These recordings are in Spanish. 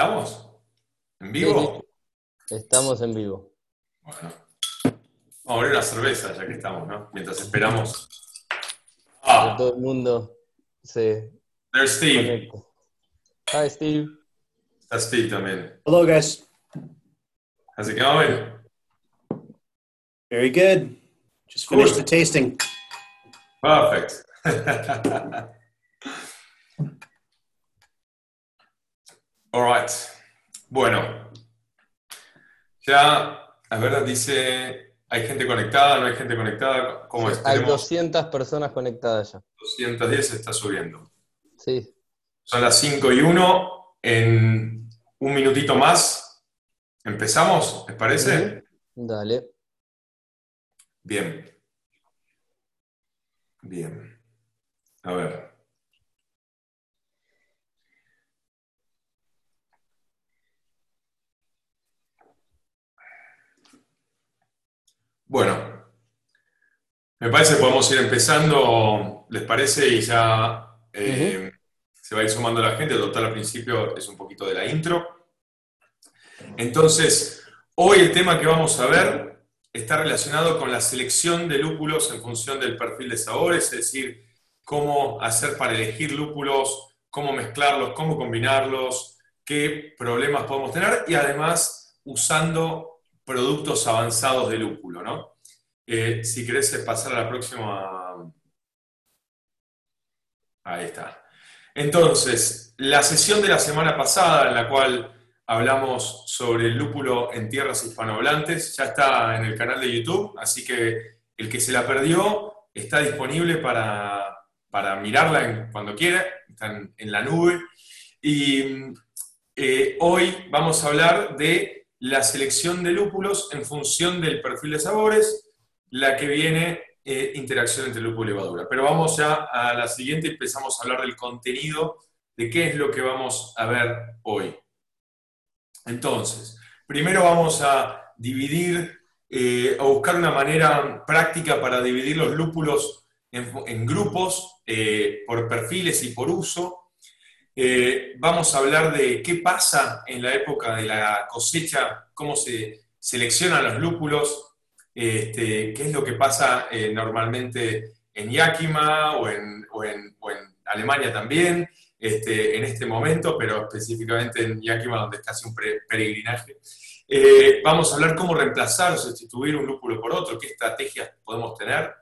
¿Estamos? ¿En vivo? Estamos en vivo. Bueno. Vamos a abrir una cerveza ya que estamos, ¿no? Mientras esperamos. Ah, todo el mundo se there's Steve. conecte. Hi, Steve. Está Steve también. Hello, guys. How's it going? Very good. Just Cool. finished the tasting. Perfect. All right. Bueno. Ya, a ver, dice, ¿hay gente conectada? ¿No hay gente conectada? ¿Cómo es? Hay Tenemos 200 personas conectadas ya. 210, está subiendo. Sí. Son las 5 y 1. En un minutito más, ¿empezamos? ¿Les parece? Dale. Bien. Bien. A ver. Bueno, me parece que podemos ir empezando, ¿les parece? Y ya eh, se va a ir sumando la gente. Total, al principio es un poquito de la intro. Entonces, hoy el tema que vamos a ver está relacionado con la selección de lúpulos en función del perfil de sabores, es decir, cómo hacer para elegir lúpulos, cómo mezclarlos, cómo combinarlos, qué problemas podemos tener y además usando productos avanzados de lúpulo, ¿no? Eh, si querés pasar a la próxima. Ahí está. Entonces, la sesión de la semana pasada en la cual hablamos sobre el lúpulo en tierras hispanohablantes, ya está en el canal de YouTube, así que el que se la perdió está disponible para, para mirarla cuando quiera, está en, en la nube. Y eh, hoy vamos a hablar de la selección de lúpulos en función del perfil de sabores, la que viene eh, interacción entre lúpulo y levadura. Pero vamos ya a la siguiente y empezamos a hablar del contenido de qué es lo que vamos a ver hoy. Entonces, primero vamos a dividir, eh, a buscar una manera práctica para dividir los lúpulos en, grupos, eh, por perfiles y por uso. Eh, vamos a hablar de qué pasa en la época de la cosecha, cómo se seleccionan los lúpulos, este, qué es lo que pasa eh, normalmente en Yakima o en, o en- o en Alemania también, este, en este momento, pero específicamente en Yakima, donde es casi un peregrinaje. Eh, vamos a hablar cómo reemplazar o sustituir un lúpulo por otro, qué estrategias podemos tener,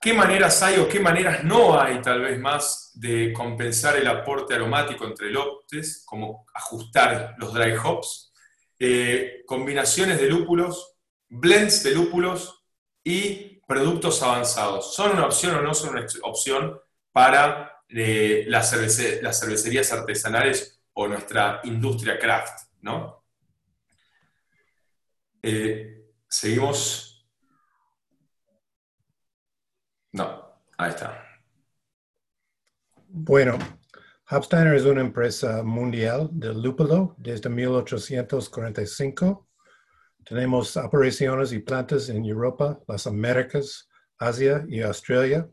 qué maneras hay o qué maneras no hay tal vez más de compensar el aporte aromático entre lotes, como ajustar los dry hops, eh, combinaciones de lúpulos, blends de lúpulos y productos avanzados. ¿Son una opción o no son una opción para eh, las, cervece- las cervecerías artesanales o nuestra industria craft? ¿no? Eh, Seguimos. No, ahí está. Bueno, Hopsteiner es una empresa mundial de lúpulo desde 1845. Tenemos operaciones y plantas en Europa, las Américas, Asia y Australia.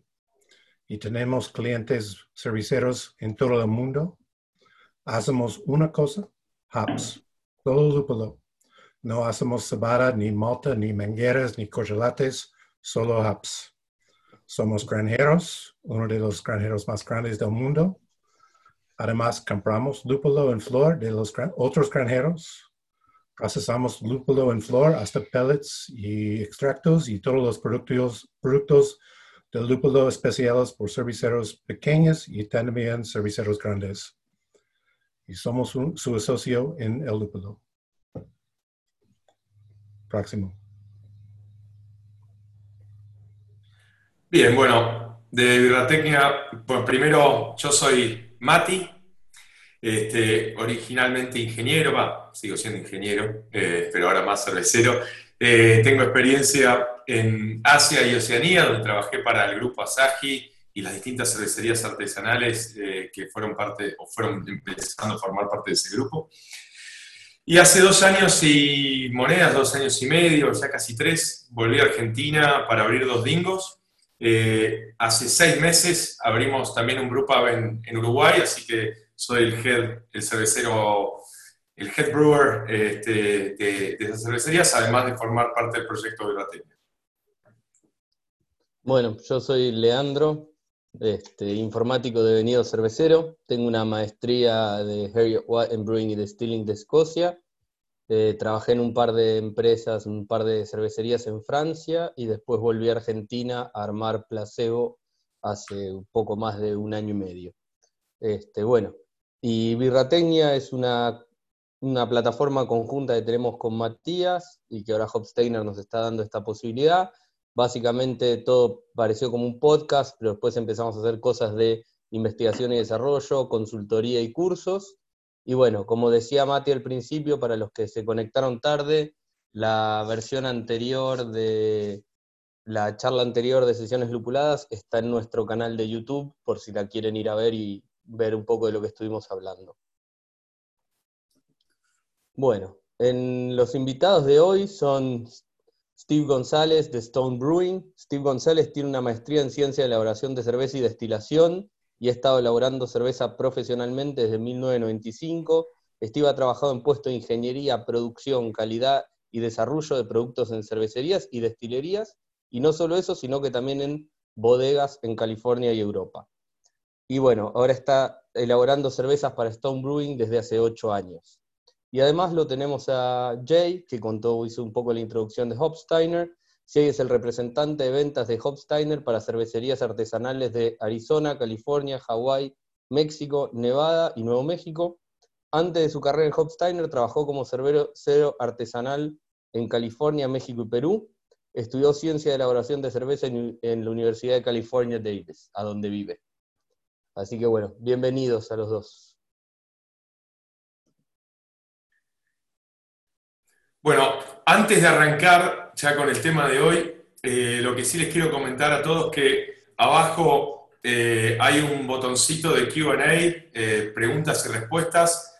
Y tenemos clientes cerveceros en todo el mundo. Hacemos una cosa, hops, solo lúpulo. No hacemos cebada, ni malta, ni mangueras, ni corcholates, solo hops. Somos granjeros, uno de los granjeros más grandes del mundo. Además, compramos lúpulo en flor de los gran- otros granjeros. Procesamos lúpulo en flor hasta pellets y extractos y todos los productos, productos del lúpulo especiales por cerveceros pequeños y también cerveceros grandes. Y somos su asocio en el lúpulo. Próximo. Bien, bueno, de Birratecnia, pues primero yo soy Mati, este, originalmente ingeniero, sigo siendo ingeniero, eh, pero ahora más cervecero. Eh, tengo experiencia en Asia y Oceanía, donde trabajé para el grupo Asahi y las distintas cervecerías artesanales eh, que fueron parte o fueron empezando a formar parte de ese grupo. Y hace dos años y monedas, dos años y medio, ya casi tres, volví a Argentina para abrir dos dingos. Eh, hace seis meses abrimos también un grupo en, en Uruguay, así que soy el head, el cervecero, el head brewer este, de, de esas cervecerías, además de formar parte del proyecto Birrateña. Bueno, yo soy Leandro, este, informático de venido cervecero. Tengo una maestría de Harriet White en Brewing y Distilling de Escocia. Eh, trabajé en un par de empresas, un par de cervecerías en Francia y después volví a Argentina a armar Placebo hace un poco más de un año y medio. Este, bueno, y Birratecnia es una, una plataforma conjunta que tenemos con Matías y que ahora Hopsteiner nos está dando esta posibilidad Básicamente todo pareció como un podcast, pero después empezamos a hacer cosas de investigación y desarrollo, consultoría y cursos. Y bueno, como decía Mati al principio, para los que se conectaron tarde, la versión anterior de la charla anterior de sesiones lupuladas está en nuestro canal de YouTube, por si la quieren ir a ver y ver un poco de lo que estuvimos hablando. Bueno, en los invitados de hoy son Steve González de Stone Brewing. Steve González tiene una maestría en ciencia de elaboración de cerveza y destilación y ha estado elaborando cerveza profesionalmente desde 1995. Steve ha trabajado en puestos de ingeniería, producción, calidad y desarrollo de productos en cervecerías y destilerías, y no solo eso, sino que también en bodegas en California y Europa. Y bueno, ahora está elaborando cervezas para Stone Brewing desde hace ocho años. Y además lo tenemos a Jay, que contó, hizo un poco la introducción de Hopsteiner. Jay es el representante de ventas de Hopsteiner para cervecerías artesanales de Arizona, California, Hawái, México, Nevada y Nuevo México. Antes de su carrera en Hopsteiner, trabajó como cervecero artesanal en California, México y Perú. Estudió ciencia de elaboración de cerveza en, en la Universidad de California, Davis, a donde vive. Así que bueno, bienvenidos a los dos. Bueno, antes de arrancar ya con el tema de hoy, eh, lo que sí les quiero comentar a todos que abajo eh, hay un botoncito de QA, eh, preguntas y respuestas.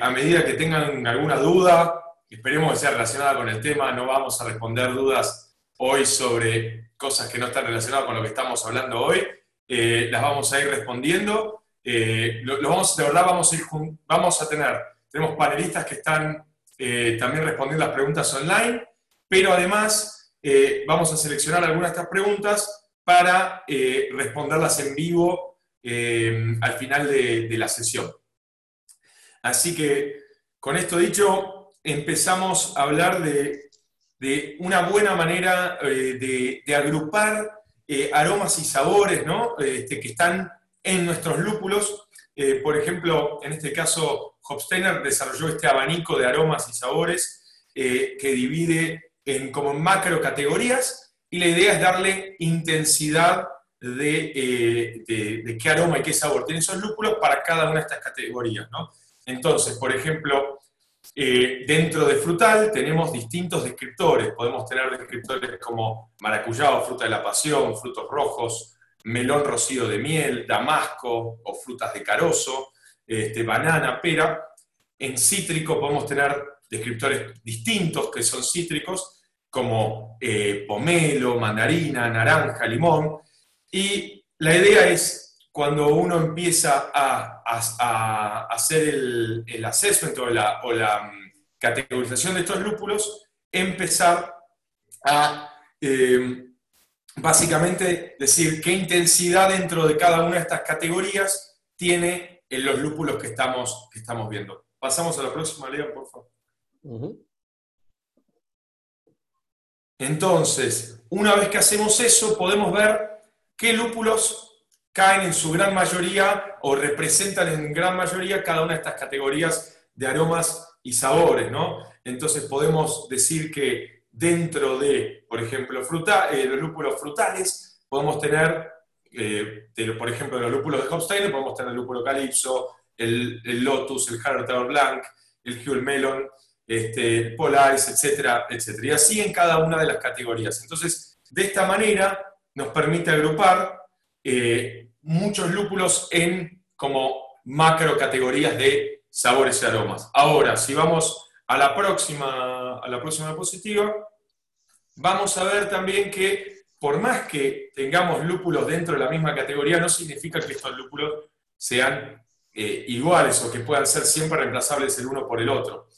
a medida que tengan alguna duda, esperemos que sea relacionada con el tema, no vamos a responder dudas hoy sobre cosas que no están relacionadas con lo que estamos hablando hoy, las vamos a ir respondiendo. De verdad vamos a, vamos a tener, tenemos panelistas que están eh, también responder las preguntas online, pero además eh, vamos a seleccionar algunas de estas preguntas para eh, responderlas en vivo al final de, la sesión. Así que, con esto dicho, empezamos a hablar de, una buena manera de, agrupar aromas y sabores este, que están en nuestros lúpulos. por ejemplo, en este caso, Hofsteiner desarrolló este abanico de aromas y sabores eh, que divide en como macro categorías y la idea es darle intensidad eh, de, qué aroma y qué sabor tienen esos lúpulos para cada una de estas categorías. Entonces, por ejemplo, eh, dentro de frutal tenemos distintos descriptores. Podemos tener descriptores como maracuyá o fruta de la pasión, frutos rojos, melón rocío de miel, damasco o frutas de carozo este, banana, pera. En cítrico podemos tener descriptores distintos que son cítricos, como eh, pomelo, mandarina, naranja, limón. Y la idea es, cuando uno empieza a, hacer el, el assessment o la, mm, categorización de estos lúpulos, empezar a eh, básicamente decir qué intensidad dentro de cada una de estas categorías tiene en los lúpulos que estamos, que estamos viendo. Pasamos a la próxima, Leo, por favor. Entonces, una vez que hacemos eso, podemos ver qué lúpulos caen en su gran mayoría o representan en gran mayoría cada una de estas categorías de aromas y sabores, ¿no? Entonces podemos decir que dentro de, por ejemplo, fruta, eh, los lúpulos frutales, podemos tener eh, por ejemplo, los lúpulos de Hofstein podemos tener el lúpulo Calypso, el, Lotus, el Harvard Blanc, el Huel Melon, este, Polaris, etcétera, etcétera. Y así en cada una de las categorías. Entonces, de esta manera nos permite agrupar eh, muchos lúpulos en como macro categorías de sabores y aromas. Ahora, si vamos a la próxima, a la próxima diapositiva, vamos a ver también que por más que tengamos lúpulos dentro de la misma categoría, no significa que estos lúpulos sean eh, iguales o que puedan ser siempre reemplazables el uno por el otro.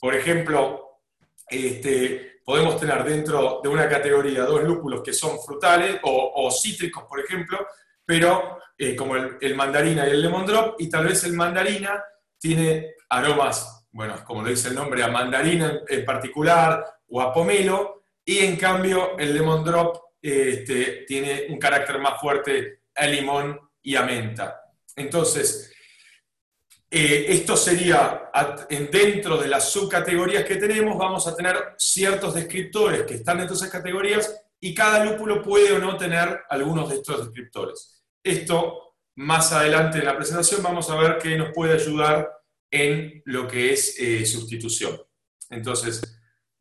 Por ejemplo, este, podemos tener dentro de una categoría dos lúpulos que son frutales o, cítricos, por ejemplo, pero eh, como el, mandarina y el lemon drop, y tal vez el mandarina tiene aromas, bueno, como lo dice el nombre, a mandarina en, particular o a pomelo, y en cambio el lemon drop este, tiene un carácter más fuerte a limón y a menta. Entonces, eh, esto sería, dentro de las subcategorías que tenemos, vamos a tener ciertos descriptores que están dentro de esas categorías y cada lúpulo puede o no tener algunos de estos descriptores. Esto, más adelante en la presentación, vamos a ver qué nos puede ayudar en lo que es eh, sustitución. Entonces,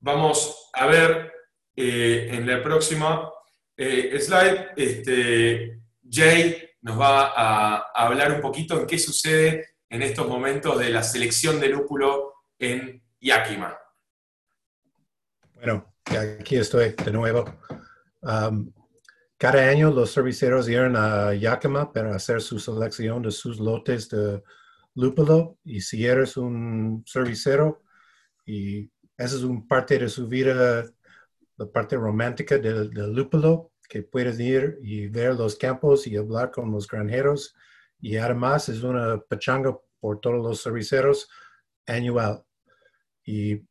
vamos a ver eh, en la próxima slide, este, Jay nos va a, hablar un poquito en qué sucede en estos momentos de la selección de lúpulo en Yakima? Bueno, aquí estoy de nuevo. Um, cada año los cerveceros iban a Yakima para hacer su selección de sus lotes de lúpulo y si eres un cervecero y esa es una parte de su vida, la parte romántica del, del lúpulo, que puedes ir y ver los campos y hablar con los granjeros y además es una pachanga por todos los cerveceros anual. Y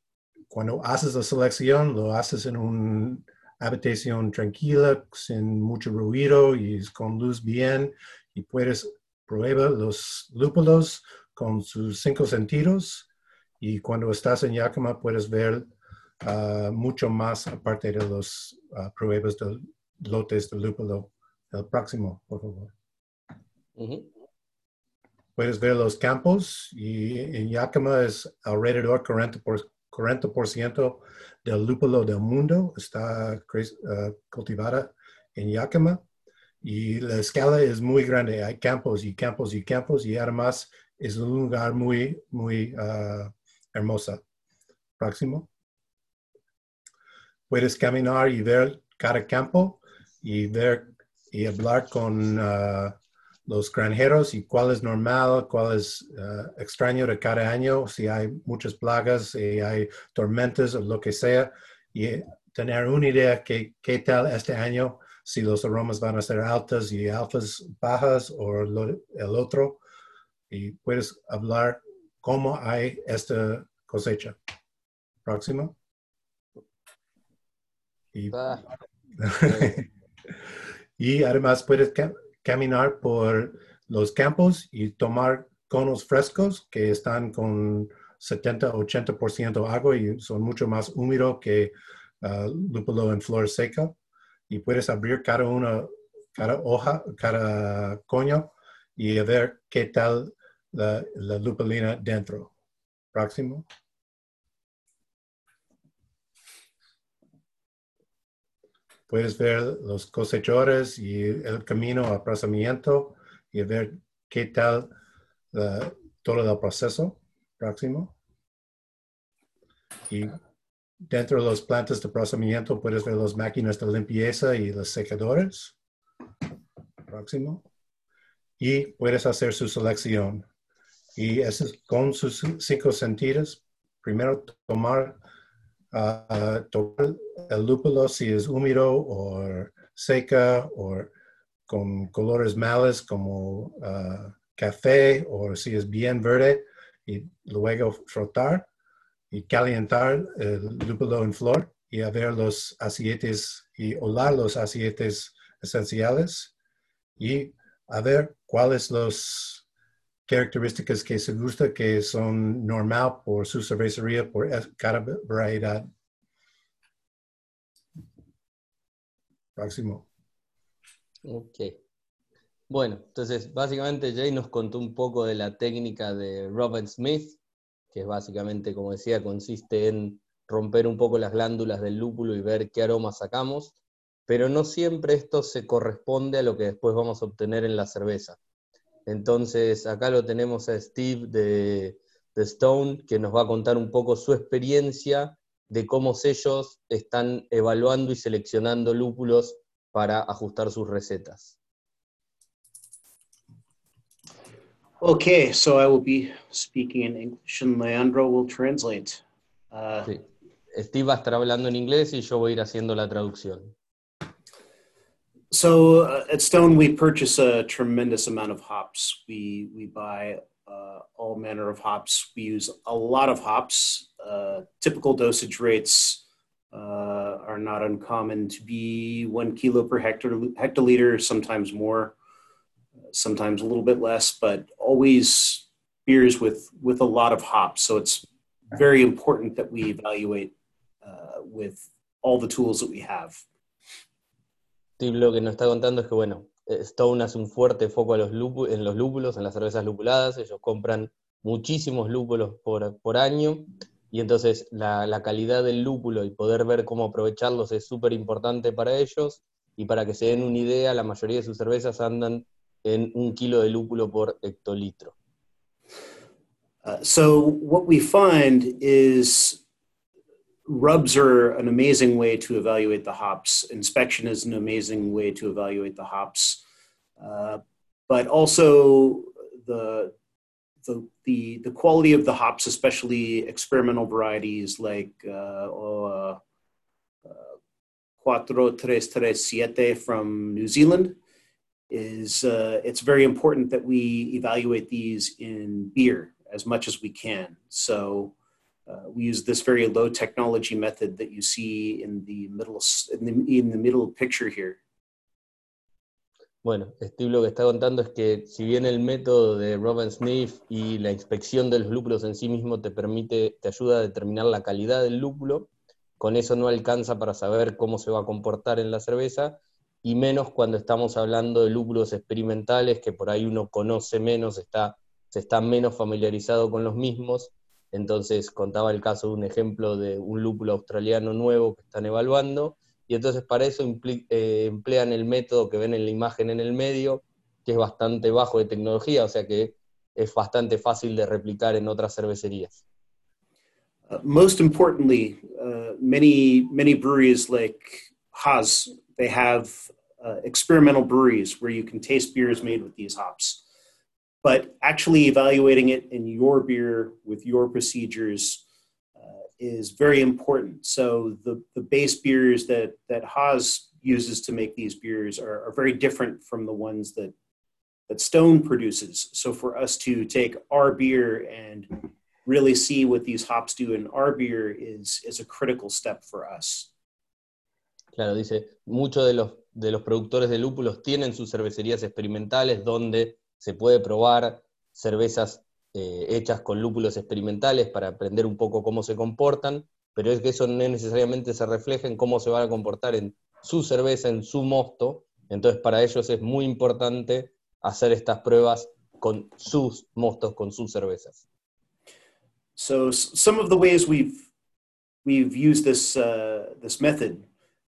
cuando haces la selección, lo haces en una habitación tranquila, sin mucho ruido y con luz bien, y puedes probar los lúpulos con sus cinco sentidos. Y cuando estás en Yakima puedes ver ah, mucho más aparte de los uh, pruebas de lotes de lúpulo. El próximo, por favor puedes ver los campos y en Yakima es alrededor 40%, por, 40 del lúpulo del mundo está uh, cultivada en Yakima y la escala es muy grande. Hay campos y campos y campos y además es un lugar muy, muy uh, hermoso. Próximo. Puedes caminar y ver cada campo y ver y hablar con uh, los granjeros y cuál es normal, cuál es eh, extraño de cada año, si hay muchas plagas, si hay tormentas o lo que sea, y tener una idea que qué tal este año, si los aromas van a ser altas y altas bajas o el otro, y puedes hablar cómo hay esta cosecha. Próximo. Y, ah. y además puedes caminar por los campos y tomar conos frescos que están con 70-80% agua y son mucho más húmedos que uh, lúpulo en flor seca. Y puedes abrir cada una, cada hoja, cada coño y ver qué tal la, la lupulina dentro. Próximo. Puedes ver los cosechadores y el camino a procesamiento y ver qué tal todo el proceso próximo. Y dentro de las plantas de procesamiento puedes ver las máquinas de limpieza y los secadores. Próximo. Y puedes hacer su selección. Y eso es con sus cinco sentidos. Primero tomar uh, el lúpulo si es húmedo o seca o con colores malos como uh, café o si es bien verde y luego frotar y calentar el lúpulo en flor y a ver los aceites y olar los aceites esenciales y a ver cuáles los características que se gusta que son normal por su cervecería, por cada variedad. Próximo. Ok. Bueno, entonces básicamente Jay nos contó un poco de la técnica de Robert Smith, que básicamente, como decía, consiste en romper un poco las glándulas del lúpulo y ver qué aroma sacamos, pero no siempre esto se corresponde a lo que después vamos a obtener en la cerveza. Entonces, acá lo tenemos a Steve de, Stone, que nos va a contar un poco su experiencia de cómo ellos están evaluando y seleccionando lúpulos para ajustar sus recetas. Okay, so I will be speaking in English and Leandro will translate. Uh, Sí. Steve va a estar hablando en inglés y yo voy a ir haciendo la traducción. So uh, at Stone, we purchase a tremendous amount of hops. We we buy uh, all manner of hops. We use a lot of hops. Uh, typical dosage rates uh, are not uncommon to be one kilo per hectol- hectoliter, sometimes more, sometimes a little bit less, but always beers with with a lot of hops. So it's very important that we evaluate uh, with all the tools that we have. Steve lo que nos está contando es que, bueno, eh, Stone hace un fuerte foco a los en los lúpulos, en las cervezas lupuladas. Ellos compran muchísimos lúpulos por, por año y entonces la, la calidad del lúpulo y poder ver cómo aprovecharlos es súper importante para ellos. Y para que se den una idea, la mayoría de sus cervezas andan en un kilo de lúpulo por hectolitro. Uh, so what we find is rubs are an amazing way to evaluate the hops. Inspection is an amazing way to evaluate the hops, uh, but also the the the the quality of the hops, especially experimental varieties like uh, uh, Cuatro Tres Tres Siete from New Zealand, is uh, it's very important that we evaluate these in beer as much as we can. So uh, we use this very low technology method that you see in the middle in the, in the middle picture here. Bueno, Steve lo que está contando es que si bien el método de Robin Sniff y la inspección de los lúpulos en sí mismo te permite, te ayuda a determinar la calidad del lúpulo, con eso no alcanza para saber cómo se va a comportar en la cerveza, y menos cuando estamos hablando de lúpulos experimentales, que por ahí uno conoce menos, está, se está menos familiarizado con los mismos. Entonces contaba el caso de un ejemplo de un lúpulo australiano nuevo que están evaluando, y entonces para eso eh, emplean el método que ven en la imagen en el medio, que es bastante bajo de tecnología, o sea que es bastante fácil de replicar en otras cervecerías. Uh, most importantly, uh, many many breweries like Haas they have uh, experimental breweries where you can taste beers made with these hops. But actually evaluating it in your beer with your procedures uh, is very important. So the the base beers that that Haas uses to make these beers are, are very different from the ones that that Stone produces. So for us to take our beer and really see what these hops do in our beer is is a critical step for us. Claro, dice, muchos de los, de los productores de lúpulos tienen sus cervecerías experimentales donde se puede probar cervezas eh, hechas con lúpulos experimentales para aprender un poco cómo se comportan, pero es que eso no necesariamente se refleja en cómo se van a comportar en su cerveza, en su mosto. Entonces, para ellos es muy importante hacer estas pruebas con sus mostos, con sus cervezas. So some of the ways we've we've used this uh, this method,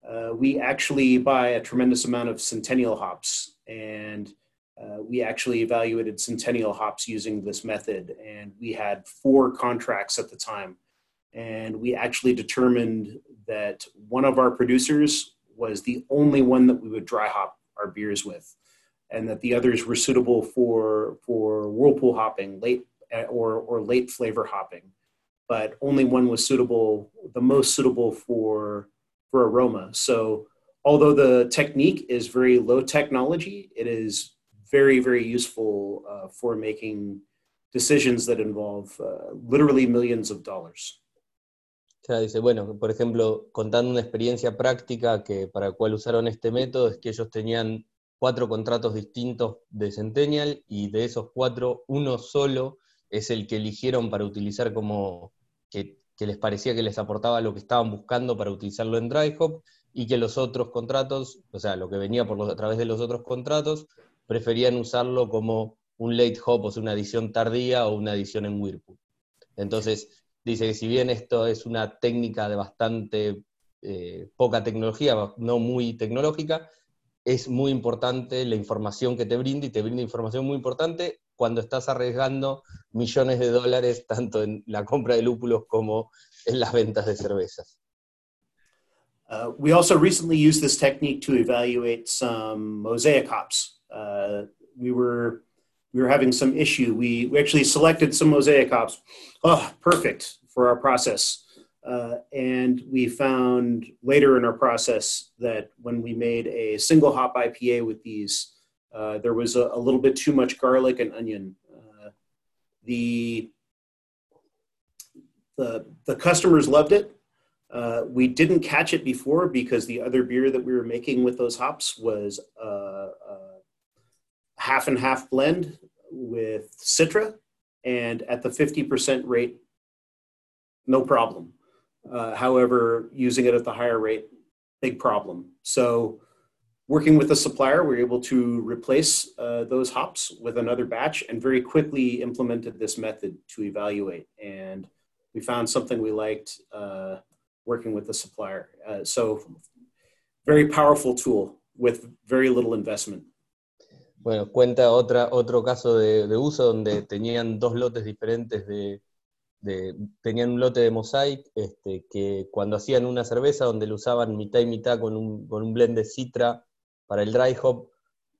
uh, we actually buy a tremendous amount of Centennial hops, and uh, we actually evaluated Centennial hops using this method, and we had four contracts at the time, and we actually determined that one of our producers was the only one that we would dry hop our beers with, and that the others were suitable for for whirlpool hopping late uh, or or late flavor hopping, but only one was suitable, the most suitable for for aroma. So although the technique is very low technology, it is very very useful uh, for making decisions that involve uh, literally millions of dollars. O sea, dice, bueno, por ejemplo, contando una experiencia práctica que para la cual usaron este método es que ellos tenían cuatro contratos distintos de Centennial y de esos cuatro, uno solo es el que eligieron para utilizar como que, que les parecía que les aportaba lo que estaban buscando para utilizarlo en dry hop y que los otros contratos, o sea, lo que venía por los- a través de los otros contratos, preferían usarlo como un late hop, o sea, una adición tardía o una adición en Whirlpool. Entonces, dice que si bien esto es una técnica de bastante eh, poca tecnología, no muy tecnológica, es muy importante la información que te brinda y te brinda información muy importante cuando estás arriesgando millones de dólares tanto en la compra de lúpulos como en las ventas de cervezas. Uh, we also recently used this technique to evaluate some mosaic hops. Uh, we were we were having some issue. We, we actually selected some mosaic hops. Oh, perfect for our process. Uh, and we found later in our process that when we made a single hop IPA with these, uh, there was a, a, little bit too much garlic and onion. Uh, the, the, the customers loved it. Uh, we didn't catch it before because the other beer that we were making with those hops was a half and half blend with Citra, and at the 50% rate, no problem. Uh, however, using it at the higher rate, big problem. So, working with the supplier, we are able to replace uh, those hops with another batch and very quickly implemented this method to evaluate. And we found something we liked uh, working with the supplier. Uh, so, very powerful tool with very little investment. Bueno, cuenta otra, otro caso de, de uso donde tenían dos lotes diferentes de, tenían un lote de Mosaic este, que cuando hacían una cerveza donde lo usaban mitad y mitad con un, con un blend de citra para el dry hop,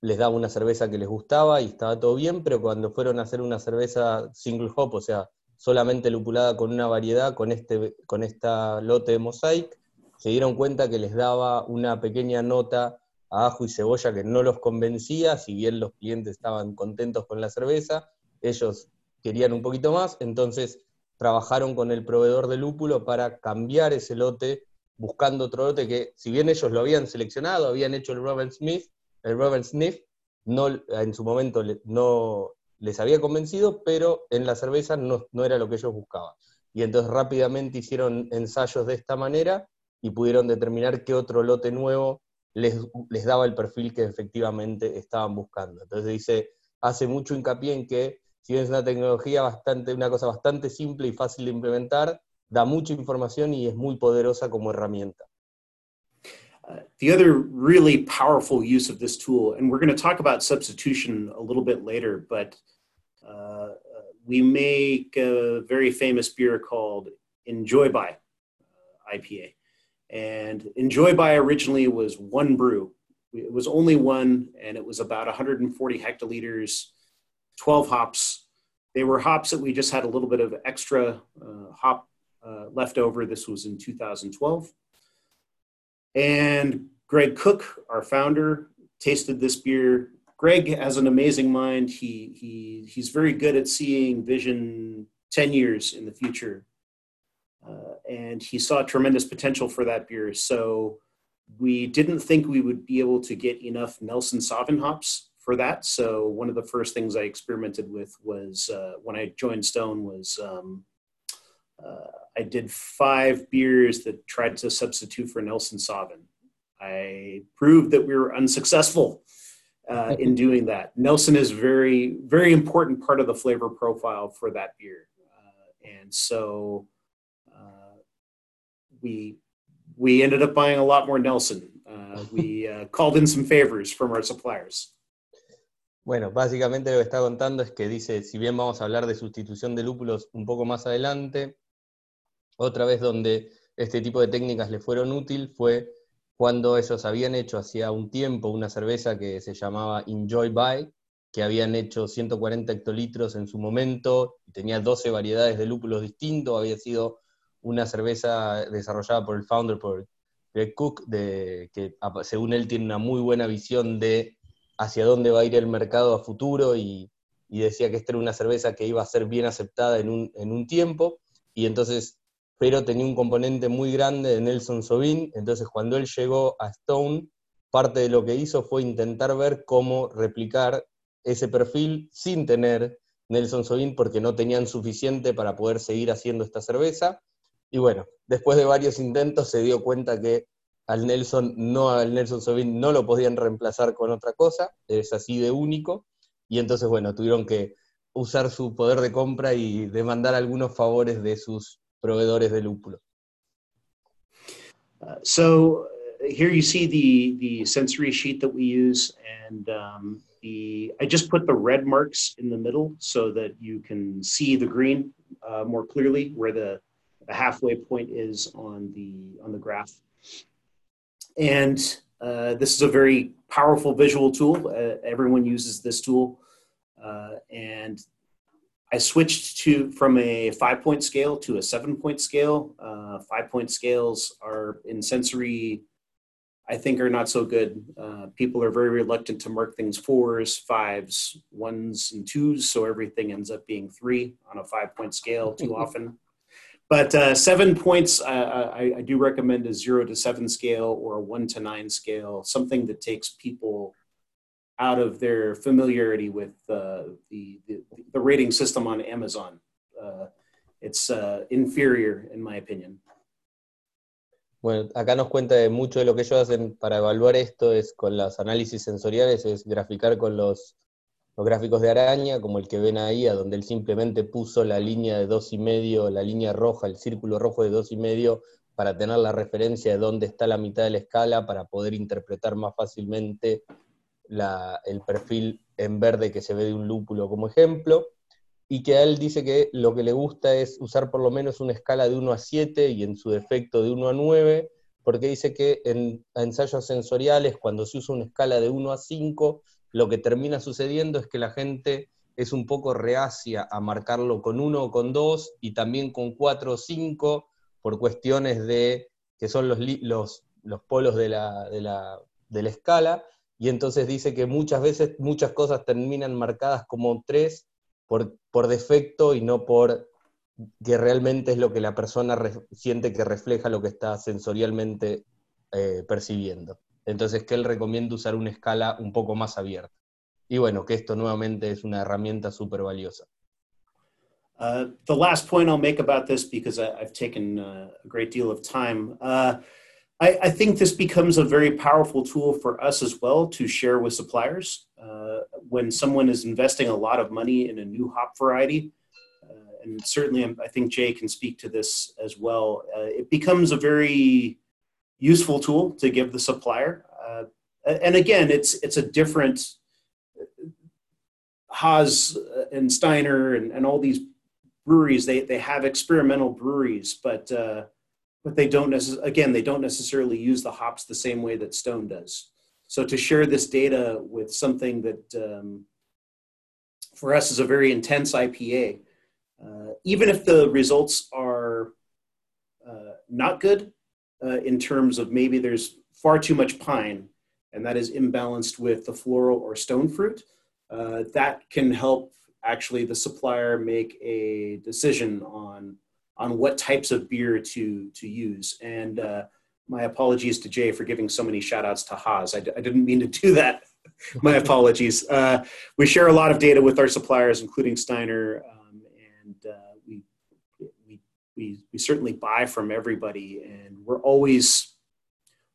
les daba una cerveza que les gustaba y estaba todo bien, pero cuando fueron a hacer una cerveza single hop, o sea, solamente lupulada con una variedad, con este con esta lote de Mosaic, se dieron cuenta que les daba una pequeña nota ajo y cebolla que no los convencía, si bien los clientes estaban contentos con la cerveza, ellos querían un poquito más, entonces trabajaron con el proveedor de lúpulo para cambiar ese lote, buscando otro lote que, si bien ellos lo habían seleccionado, habían hecho el Robert Smith, el Robert Sniff, no, en su momento no les había convencido, pero en la cerveza no, no era lo que ellos buscaban. Y entonces rápidamente hicieron ensayos de esta manera y pudieron determinar qué otro lote nuevo les, daba el perfil que efectivamente estaban buscando. Entonces dice, hace mucho hincapié en que si es una tecnología bastante, una cosa bastante simple y fácil de implementar, da mucha información y es muy poderosa como herramienta. The other really powerful use of this tool, and we're going to talk about substitution a little bit later, but uh, we make a very famous beer called Enjoy By IPA. And Enjoy By originally was one brew. It was only one, and it was about 140 hectoliters 12 hops. They were hops that we just had a little bit of extra uh, hop uh, left over. This was in 2012. And Greg Cook, our founder, tasted this beer. Greg has an amazing mind. He, he, he's very good at seeing vision 10 years in the future. Uh, and he saw tremendous potential for that beer. So we didn't think we would be able to get enough Nelson Sauvin hops for that. So one of the first things I experimented with was uh, when I joined Stone was um, uh, I did five beers that tried to substitute for Nelson Sauvin. I proved that we were unsuccessful uh, in doing that. Nelson is very very important part of the flavor profile for that beer, uh, and so we we ended up buying a lot more Nelson. Uh, we called in some favors from our suppliers. Bueno, básicamente lo que está contando es que dice, si bien vamos a hablar de sustitución de lúpulos un poco más adelante, otra vez donde este tipo de técnicas le fueron útil fue cuando ellos habían hecho hacía un tiempo una cerveza que se llamaba Enjoy By, que habían hecho 140 hectolitros en su momento, tenía 12 variedades de lúpulos distintos, había sido una cerveza desarrollada por el founder, por Greg Cook, de, que según él tiene una muy buena visión de hacia dónde va a ir el mercado a futuro y, decía que esta era una cerveza que iba a ser bien aceptada en un, tiempo, y entonces, pero tenía un componente muy grande de Nelson Sauvin, entonces cuando él llegó a Stone, parte de lo que hizo fue intentar ver cómo replicar ese perfil sin tener Nelson Sauvin porque no tenían suficiente para poder seguir haciendo esta cerveza. Y bueno, después de varios intentos se dio cuenta que al Nelson, no al Nelson Sauvin no lo podían reemplazar con otra cosa, es así de único, y entonces, bueno, tuvieron que usar su poder de compra y demandar algunos favores de sus proveedores de lúpulo. Uh, so uh, here you see the the sensory sheet that we use, and um, I just put the red marks in the middle so that you can see the green uh, more clearly where the, the halfway point is on the on the graph. And uh, this is a very powerful visual tool. Uh, everyone uses this tool. Uh, and I switched to from a five point scale to a seven point scale. Uh, five point scales are in sensory, I think, are not so good. Uh, people are very reluctant to mark things fours, fives, ones, and twos, so everything ends up being three on a five point scale too often. But uh, seven points, uh, I, I, do recommend a zero to seven scale or a one to nine scale, something that takes people out of their familiarity with uh, the, the, the, rating system on Amazon. Uh, it's uh, inferior, in my opinion. Bueno, acá nos cuenta de mucho de lo que ellos hacen para evaluar esto es con los análisis sensoriales, es graficar con los los gráficos de araña, como el que ven ahí, a donde él simplemente puso la línea de dos y medio, la línea roja, el círculo rojo de dos y medio, para tener la referencia de dónde está la mitad de la escala, para poder interpretar más fácilmente el perfil en verde que se ve de un lúpulo como ejemplo, y que a él dice que lo que le gusta es usar por lo menos una escala de 1 a 7 y en su defecto de 1 a 9, porque dice que en ensayos sensoriales, cuando se usa una escala de 1 a 5, lo que termina sucediendo es que la gente es un poco reacia a marcarlo con uno o con dos y también con cuatro o cinco por cuestiones de que son los, los, los polos de la, de, la, de la, escala, y entonces dice que muchas veces muchas cosas terminan marcadas como tres por, por defecto y no por que realmente es lo que la persona siente que refleja lo que está sensorialmente eh, percibiendo. Entonces, que él recomienda usar una escala un poco más abierta. Y bueno, que esto nuevamente es una herramienta súper valiosa. Uh, the last point I'll make about this, because I, have taken uh, a great deal of time, uh, I, I, think this becomes a very powerful tool for us as well to share with suppliers. Uh, when someone is investing a lot of money in a new hop variety, uh, and certainly I think Jay can speak to this as well, uh, it becomes a very useful tool to give the supplier. Uh, and again, it's it's a different Haas and Steiner and, and all these breweries. They they have experimental breweries, but uh, but they don't necessarily again they don't necessarily use the hops the same way that Stone does. So to share this data with something that um, for us is a very intense IPA, uh, even if the results are uh, not good, uh, in terms of maybe there's far too much pine and that is imbalanced with the floral or stone fruit, uh, that can help actually the supplier make a decision on on what types of beer to to use. And uh, my apologies to Jay for giving so many shout outs to Haas. I d- I didn't mean to do that. my apologies. Uh, we share a lot of data with our suppliers, including Steiner, we, we certainly buy from everybody and we're always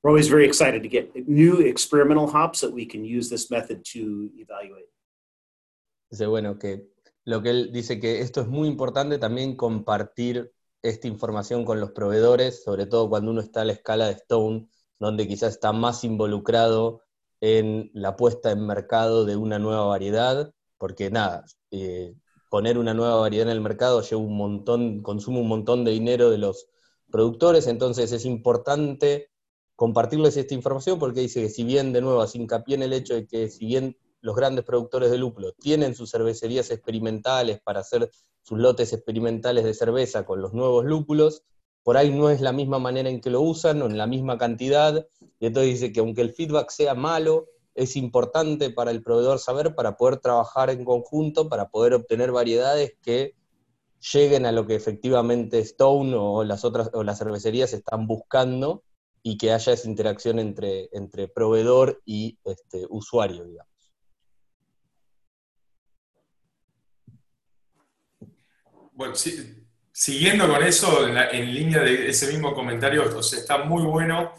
we're always very excited to get new experimental hops that we can use this method to evaluate. Dice, bueno, que lo que él dice que esto es muy importante también compartir esta información con los proveedores, sobre todo cuando uno está a la escala de Stone, donde quizás está más involucrado en la puesta en mercado de una nueva variedad, porque nada, eh, poner una nueva variedad en el mercado lleva un montón, consume un montón de dinero de los productores, entonces es importante compartirles esta información porque dice que si bien, de nuevo, hace hincapié en el hecho de que si bien los grandes productores de lúpulo tienen sus cervecerías experimentales para hacer sus lotes experimentales de cerveza con los nuevos lúpulos, por ahí no es la misma manera en que lo usan o en la misma cantidad, y entonces dice que aunque el feedback sea malo, es importante para el proveedor saber para poder trabajar en conjunto, para poder obtener variedades que lleguen a lo que efectivamente Stone o las otras o las cervecerías están buscando y que haya esa interacción entre, entre proveedor y este, usuario, digamos. Bueno, siguiendo con eso, en, línea de ese mismo comentario, o está muy bueno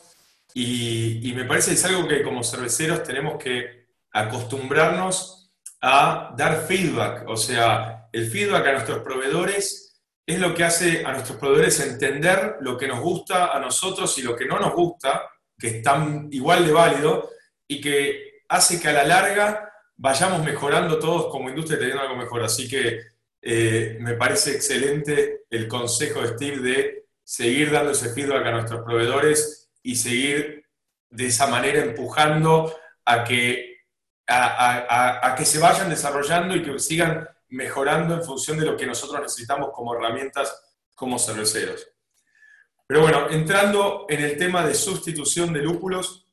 y, me parece que es algo que como cerveceros tenemos que acostumbrarnos a dar feedback. O sea, el feedback a nuestros proveedores es lo que hace a nuestros proveedores entender lo que nos gusta a nosotros y lo que no nos gusta, que es tan igual de válido, y que hace que a la larga vayamos mejorando todos como industria teniendo algo mejor. Así que eh, me parece excelente el consejo de Steve de seguir dando ese feedback a nuestros proveedores y seguir de esa manera empujando a que a, que se vayan desarrollando y que sigan mejorando en función de lo que nosotros necesitamos como herramientas como cerveceros. Pero bueno, entrando en el tema de sustitución de lúpulos,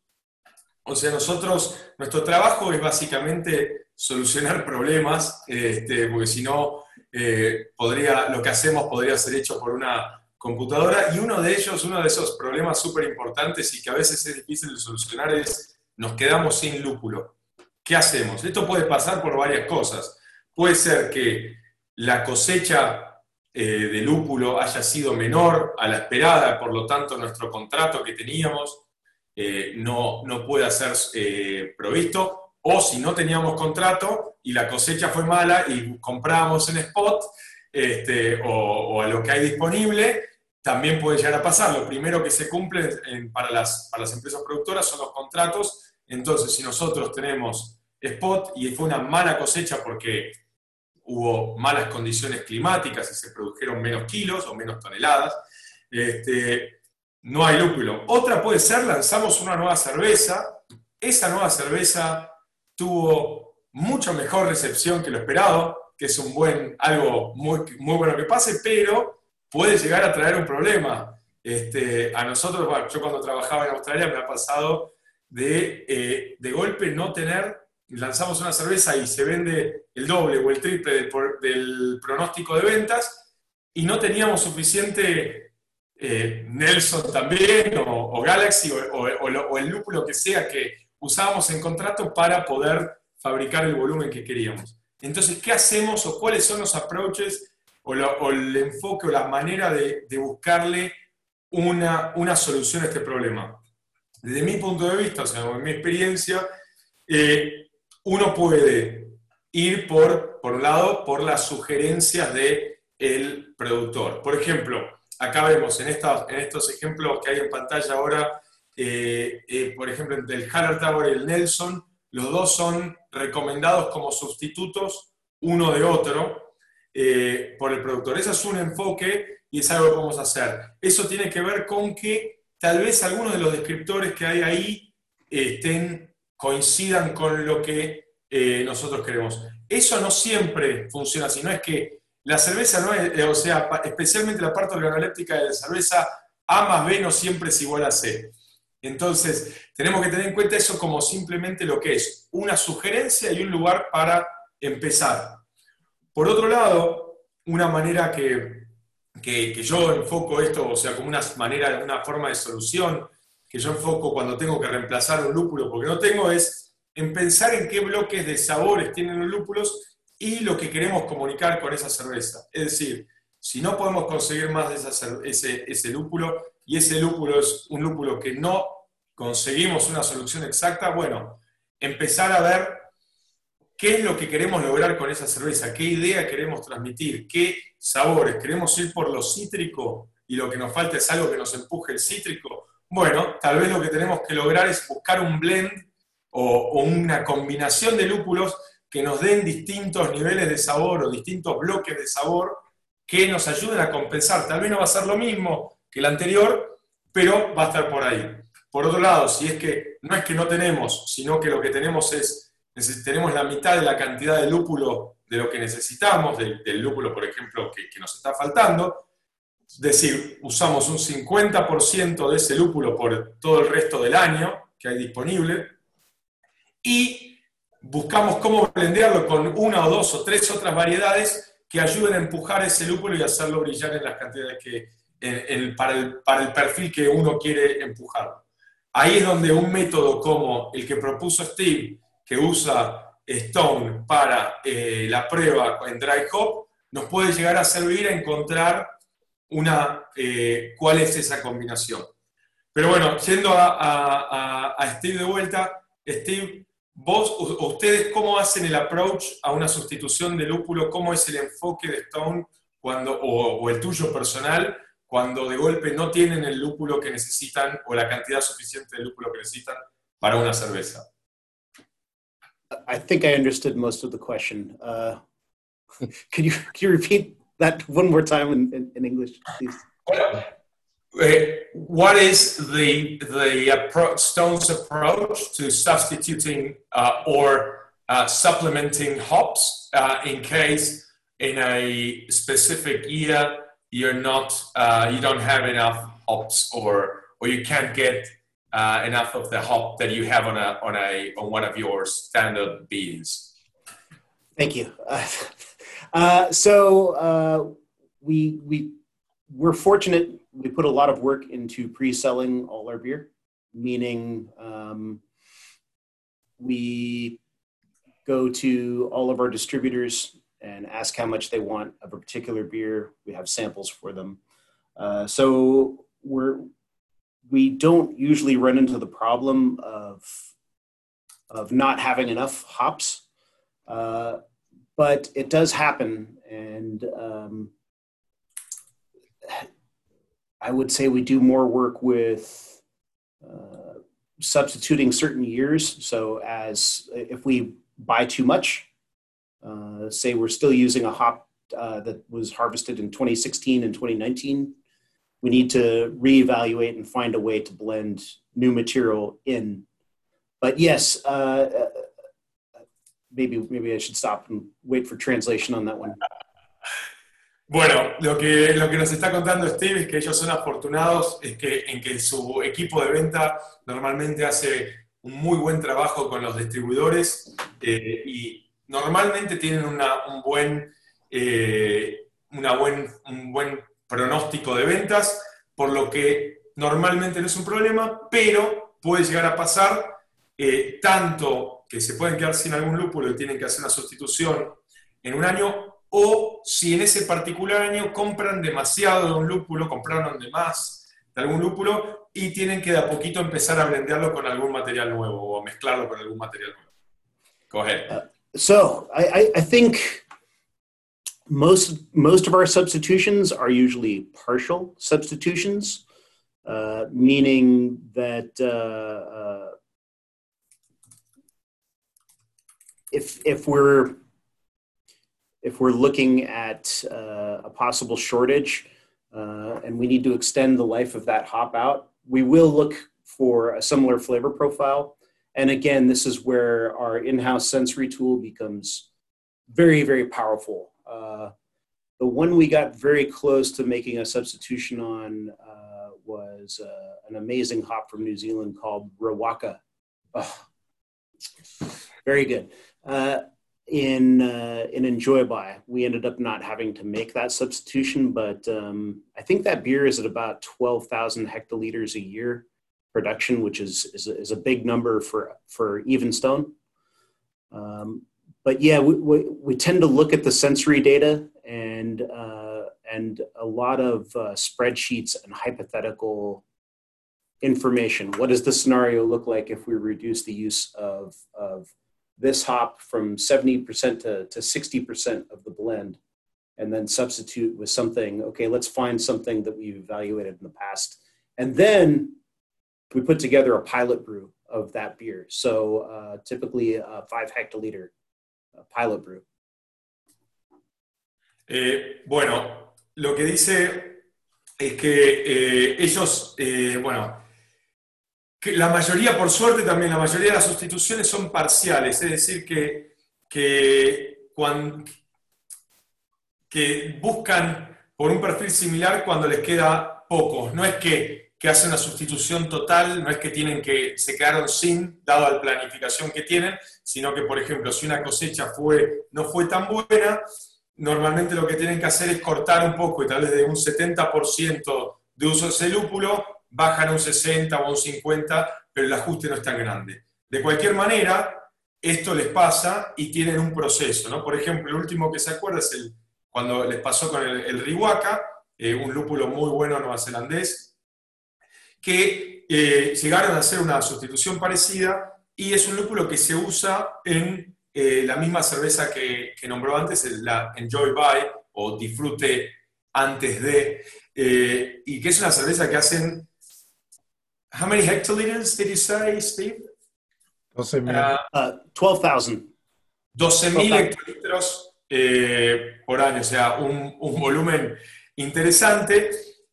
o sea, nosotros, nuestro trabajo es básicamente solucionar problemas, este, porque si no, eh, lo que hacemos podría ser hecho por una computadora, y uno de ellos, uno de esos problemas súper importantes y que a veces es difícil de solucionar es, nos quedamos sin lúpulo. ¿Qué hacemos? Esto puede pasar por varias cosas. Puede ser que la cosecha eh, de lúpulo haya sido menor a la esperada, por lo tanto nuestro contrato que teníamos eh, no, no pueda ser eh, provisto, o si no teníamos contrato y la cosecha fue mala y comprábamos en spot este, o, a lo que hay disponible, también puede llegar a pasar. Lo primero que se cumple para, las, para las empresas productoras son los contratos. Entonces, si nosotros tenemos spot y fue una mala cosecha porque hubo malas condiciones climáticas y se produjeron menos kilos o menos toneladas, este, no hay lúpulo. Otra puede ser, lanzamos una nueva cerveza, esa nueva cerveza tuvo mucho mejor recepción que lo esperado, que es un buen, algo muy, muy bueno que pase, pero puede llegar a traer un problema. Este, a nosotros, yo cuando trabajaba en Australia me ha pasado de, eh, de golpe no tener, lanzamos una cerveza y se vende el doble o el triple del, del pronóstico de ventas y no teníamos suficiente eh, Nelson también, o, Galaxy, o, el lúpulo que sea que usábamos en contrato para poder fabricar el volumen que queríamos. Entonces, ¿qué hacemos o cuáles son los approaches o, el enfoque o la manera de, buscarle una, una, solución a este problema? Desde mi punto de vista, o sea, en mi experiencia, eh, uno puede ir por, por un lado, por las sugerencias del el productor. Por ejemplo, acá vemos en, en estos ejemplos que hay en pantalla ahora, eh, eh, por ejemplo, entre el Haller Tower y el Nelson, los dos son recomendados como sustitutos uno de otro eh, por el productor. Ese es un enfoque y es algo que vamos a hacer. Eso tiene que ver con que tal vez algunos de los descriptores que hay ahí estén, coincidan con lo que nosotros queremos. Eso no siempre funciona así, no es que la cerveza no es, o sea, especialmente la parte organoléptica de la cerveza, A más B no siempre es igual a C. Entonces, tenemos que tener en cuenta eso como simplemente lo que es una sugerencia y un lugar para empezar. Por otro lado, una manera que, que, yo enfoco esto, o sea, como una manera, una forma de solución que yo enfoco cuando tengo que reemplazar un lúpulo, porque no tengo, es en pensar en qué bloques de sabores tienen los lúpulos y lo que queremos comunicar con esa cerveza. Es decir, si no podemos conseguir más de ese, ese lúpulo y ese lúpulo es un lúpulo que no conseguimos una solución exacta, bueno, empezar a ver qué es lo que queremos lograr con esa cerveza, qué idea queremos transmitir, qué sabores, queremos ir por lo cítrico y lo que nos falta es algo que nos empuje el cítrico. Bueno, tal vez lo que tenemos que lograr es buscar un blend o, o una combinación de lúpulos que nos den distintos niveles de sabor o distintos bloques de sabor que nos ayuden a compensar. Tal vez no va a ser lo mismo que el anterior, pero va a estar por ahí. Por otro lado, si es que no es que no tenemos, sino que lo que tenemos es, tenemos la mitad de la cantidad de lúpulo de lo que necesitamos, del, lúpulo, por ejemplo, que, que, nos está faltando, es decir, usamos un 50% de ese lúpulo por todo el resto del año que hay disponible, y buscamos cómo blendearlo con una o dos o tres otras variedades que ayuden a empujar ese lúpulo y hacerlo brillar en las cantidades que, para, el, para, el, perfil que uno quiere empujar. Ahí es donde un método como el que propuso Steve, que usa Stone para eh, la prueba en dry hop, nos puede llegar a servir a encontrar una, eh, cuál es esa combinación. Pero bueno, yendo a, a, a Steve de vuelta, Steve Vos, ustedes, ¿cómo hacen el approach a una sustitución de lúpulo? ¿Cómo es el enfoque de Stone cuando, o, el tuyo personal cuando de golpe no tienen el lúpulo que necesitan o la cantidad suficiente de lúpulo que necesitan para una cerveza? I think I understood most of the question. Uh, can, you, can you repeat that one more time in, in, in English, please? Uh, what is the the approach, Stone's approach to substituting uh, or uh, supplementing hops uh, in case in a specific year you're not, uh, you don't have enough hops or, or you can't get uh, enough of the hop that you have on, a, on, a, on one of your standard beans? Thank you. Uh, so uh, we we we're fortunate. We put a lot of work into pre-selling all our beer, meaning um, we go to all of our distributors and ask how much they want of a particular beer. We have samples for them. Uh, so we're we don't usually run into the problem of of not having enough hops. Uh, but it does happen, and um, I would say we do more work with uh, substituting certain years. So, as if we buy too much, uh, say we're still using a hop uh, that was harvested in 2016 and 2019, we need to reevaluate and find a way to blend new material in. But yes, uh, maybe maybe I should stop and wait for translation on that one. Bueno, lo que, lo que nos está contando Steve es que ellos son afortunados es que, en que su equipo de venta normalmente hace un muy buen trabajo con los distribuidores eh, y normalmente tienen una, un, buen, eh, una buen, un buen pronóstico de ventas, por lo que normalmente no es un problema, pero puede llegar a pasar eh, tanto que se pueden quedar sin algún lúpulo y tienen que hacer una sustitución en un año, o si en ese particular año compran demasiado de un lúpulo, compraron de más de algún lúpulo y tienen que de a poquito empezar a blendearlo con algún material nuevo o mezclarlo con algún material nuevo. Go ahead. So I, think most most of our substitutions are usually partial substitutions, uh, meaning that uh, uh if if we're if we're looking at uh, a possible shortage uh, and we need to extend the life of that hop out, we will look for a similar flavor profile. And again, this is where our in-house sensory tool becomes very, very powerful. Uh, the one we got very close to making a substitution on uh, was uh, an amazing hop from New Zealand called Rawaka. Oh, very good. Uh, in uh, in Enjoy By, we ended up not having to make that substitution, but um, I think that beer is at about twelve thousand hectoliters a year production, which is is a, is a big number for for Evenstone. Um, but yeah, we, we, we, tend to look at the sensory data and uh, and a lot of uh, spreadsheets and hypothetical information. What does the scenario look like if we reduce the use of of this hop from 70% to, to 60% of the blend and then substitute with something? Okay let's find something that we've evaluated in the past. And then we put together a pilot brew of that beer. So uh, typically a five hectoliter pilot brew eh, bueno lo que dice es que eh, ellos eh, bueno la mayoría, por suerte también, la mayoría de las sustituciones son parciales, es decir, que, que, que buscan por un perfil similar cuando les queda poco. No es que, que hacen una sustitución total, no es que tienen que se quedaron sin, dado la planificación que tienen, sino que, por ejemplo, si una cosecha fue, no fue tan buena, normalmente lo que tienen que hacer es cortar un poco y tal vez de un 70% de uso de ese lúpulo, bajan a un 60 o un 50, pero el ajuste no es tan grande. De cualquier manera, esto les pasa y tienen un proceso. ¿no? Por ejemplo, el último que se acuerda es el, cuando les pasó con el, el eh, un lúpulo muy bueno neozelandés, que eh, llegaron a hacer una sustitución parecida y es un lúpulo que se usa en eh, la misma cerveza que, que nombró antes, la Enjoy By o Disfrute antes de, y que es una cerveza que hacen How many hectoliters did you say, Steve? 12,000. Uh, uh, 12,000. 12.000 hectolitros eh, por año, o sea, un, un volumen interesante.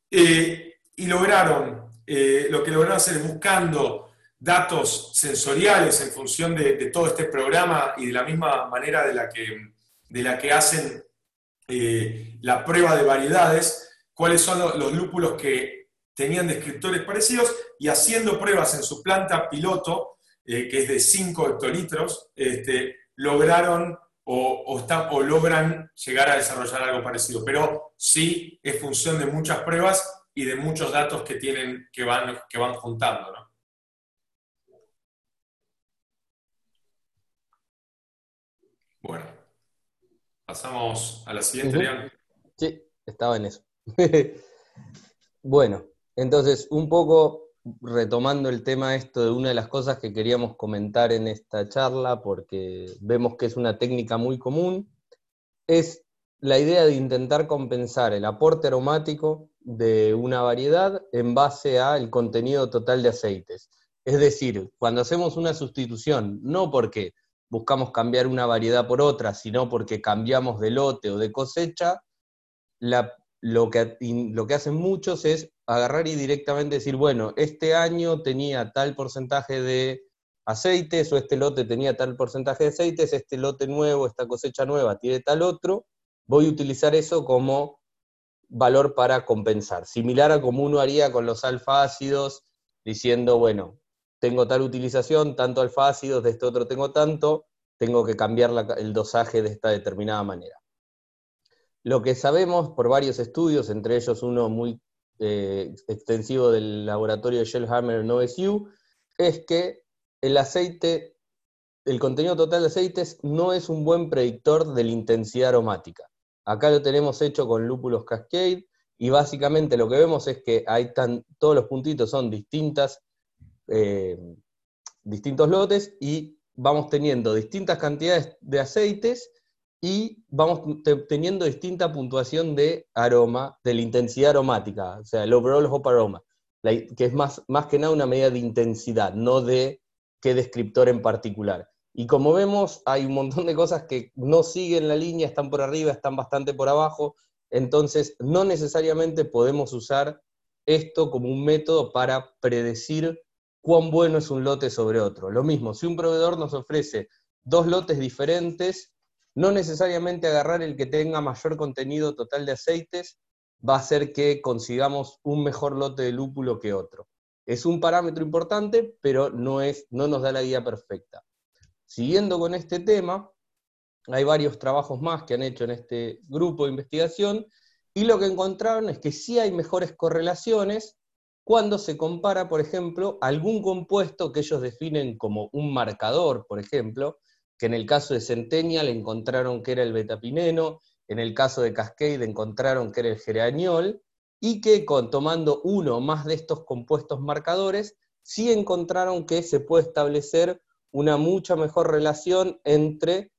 Eh, y lograron, eh, lo que lograron hacer buscando datos sensoriales en función de, todo este programa y de la misma manera de la que, de la que hacen eh, la prueba de variedades, cuáles son los, lúpulos que tenían descriptores parecidos y haciendo pruebas en su planta piloto, eh, que es de 5 hectolitros, este, lograron o, o, logran llegar a desarrollar algo parecido. Pero sí es función de muchas pruebas y de muchos datos que, tienen, que, van, que van juntando. Bueno, pasamos a la siguiente, Sí, estaba en eso. bueno, entonces, un poco retomando el tema esto de una de las cosas que queríamos comentar en esta charla, porque vemos que es una técnica muy común, es la idea de intentar compensar el aporte aromático de una variedad en base al contenido total de aceites. Es decir, cuando hacemos una sustitución, no porque buscamos cambiar una variedad por otra, sino porque cambiamos de lote o de cosecha, lo, que, lo que hacen muchos es agarrar y directamente decir, bueno, este año tenía tal porcentaje de aceites o este lote tenía tal porcentaje de aceites, este lote nuevo, esta cosecha nueva tiene tal otro, voy a utilizar eso como valor para compensar, similar a como uno haría con los alfa ácidos, diciendo, bueno, tengo tal utilización, tanto alfa ácidos, de este otro tengo tanto, tengo que cambiar el dosaje de esta determinada manera. Lo que sabemos por varios estudios, entre ellos uno muy eh, extensivo del laboratorio de Shellhammer en OSU, es que el aceite, el contenido total de aceites no es un buen predictor de la intensidad aromática. Acá lo tenemos hecho con lúpulos Cascade y básicamente lo que vemos es que hay tan, todos los puntitos son distintas, eh, distintos lotes y vamos teniendo distintas cantidades de aceites y vamos teniendo distinta puntuación de aroma, de la intensidad aromática, o sea, el overall hop aroma, que es más, más que nada una medida de intensidad, no de qué descriptor en particular. Y como vemos, hay un montón de cosas que no siguen la línea, están por arriba, están bastante por abajo, entonces no necesariamente podemos usar esto como un método para predecir cuán bueno es un lote sobre otro. Lo mismo, si un proveedor nos ofrece dos lotes diferentes, no necesariamente agarrar el que tenga mayor contenido total de aceites va a hacer que consigamos un mejor lote de lúpulo que otro. Es un parámetro importante, pero no, es, no nos da la guía perfecta. Siguiendo con este tema, hay varios trabajos más que han hecho en este grupo de investigación y lo que encontraron es que sí hay mejores correlaciones cuando se compara, por ejemplo, algún compuesto que ellos definen como un marcador, por ejemplo, que en el caso de Centennial encontraron que era el betapineno, en el caso de Cascade encontraron que era el geraniol, y que con, tomando uno más de estos compuestos marcadores, sí encontraron que se puede establecer una mucha mejor relación entre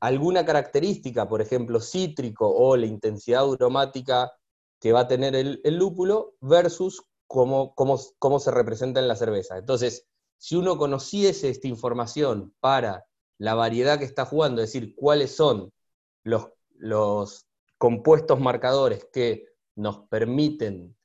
alguna característica, por ejemplo, cítrico o la intensidad aromática que va a tener el, lúpulo versus cómo, cómo, se representa en la cerveza. Entonces, si uno conociese esta información para la variedad que está jugando, es decir, cuáles son los, los compuestos marcadores que nos permiten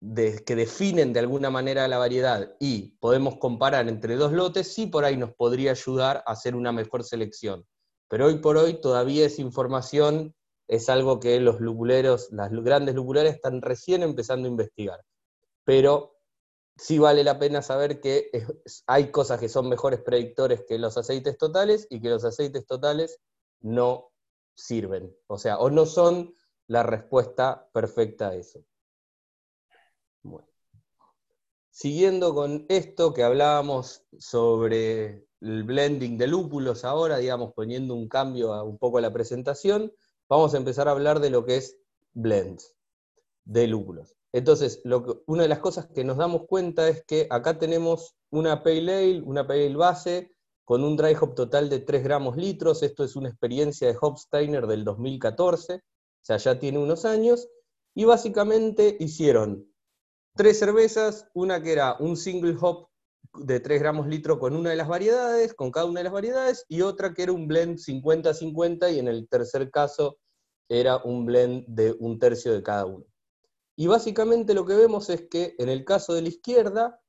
que definen de alguna manera la variedad y podemos comparar entre dos lotes, sí por ahí nos podría ayudar a hacer una mejor selección. Pero hoy por hoy todavía esa información es algo que los lupuleros, las grandes lupuleras están recién empezando a investigar. Pero sí vale la pena saber que hay cosas que son mejores predictores que los aceites totales y que los aceites totales no sirven. O sea, o no son la respuesta perfecta a eso. Siguiendo con esto que hablábamos sobre el blending de lúpulos ahora, digamos, poniendo un cambio a, un poco a la presentación, vamos a empezar a hablar de lo que es blends de lúpulos. Entonces, una de las cosas que nos damos cuenta es que acá tenemos una pale ale, una pale ale base, con un dry hop total de 3 gramos litros. Esto es una experiencia de Hopsteiner del 2014, o sea, ya tiene unos años. Y básicamente hicieron tres cervezas, una que era un single hop de 3 gramos litro con una de las variedades, con cada una de las variedades, y otra que era un blend 50-50, y en el tercer caso era un blend de un tercio de cada uno. Y básicamente lo que vemos es que en el caso de la izquierda,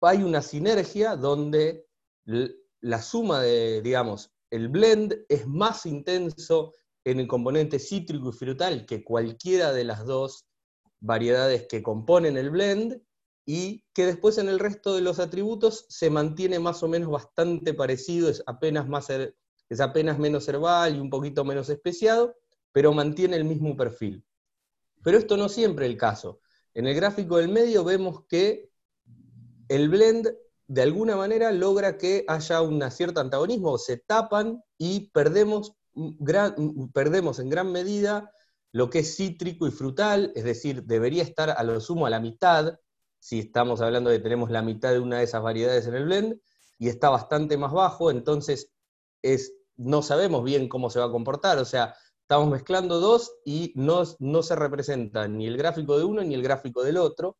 hay una sinergia donde la suma de, digamos, el blend es más intenso en el componente cítrico y frutal que cualquiera de las dos variedades que componen el blend, y que después en el resto de los atributos se mantiene más o menos bastante parecido, es apenas, más, es apenas menos herbal y un poquito menos especiado, pero mantiene el mismo perfil. Pero esto no siempre es el caso. En el gráfico del medio vemos que el blend de alguna manera logra que haya un cierto antagonismo, se tapan y perdemos, perdemos en gran medida lo que es cítrico y frutal, es decir, debería estar a lo sumo a la mitad, si estamos hablando de que tenemos la mitad de una de esas variedades en el blend, y está bastante más bajo, entonces es, no sabemos bien cómo se va a comportar, o sea, estamos mezclando dos y no, no se representa ni el gráfico de uno ni el gráfico del otro,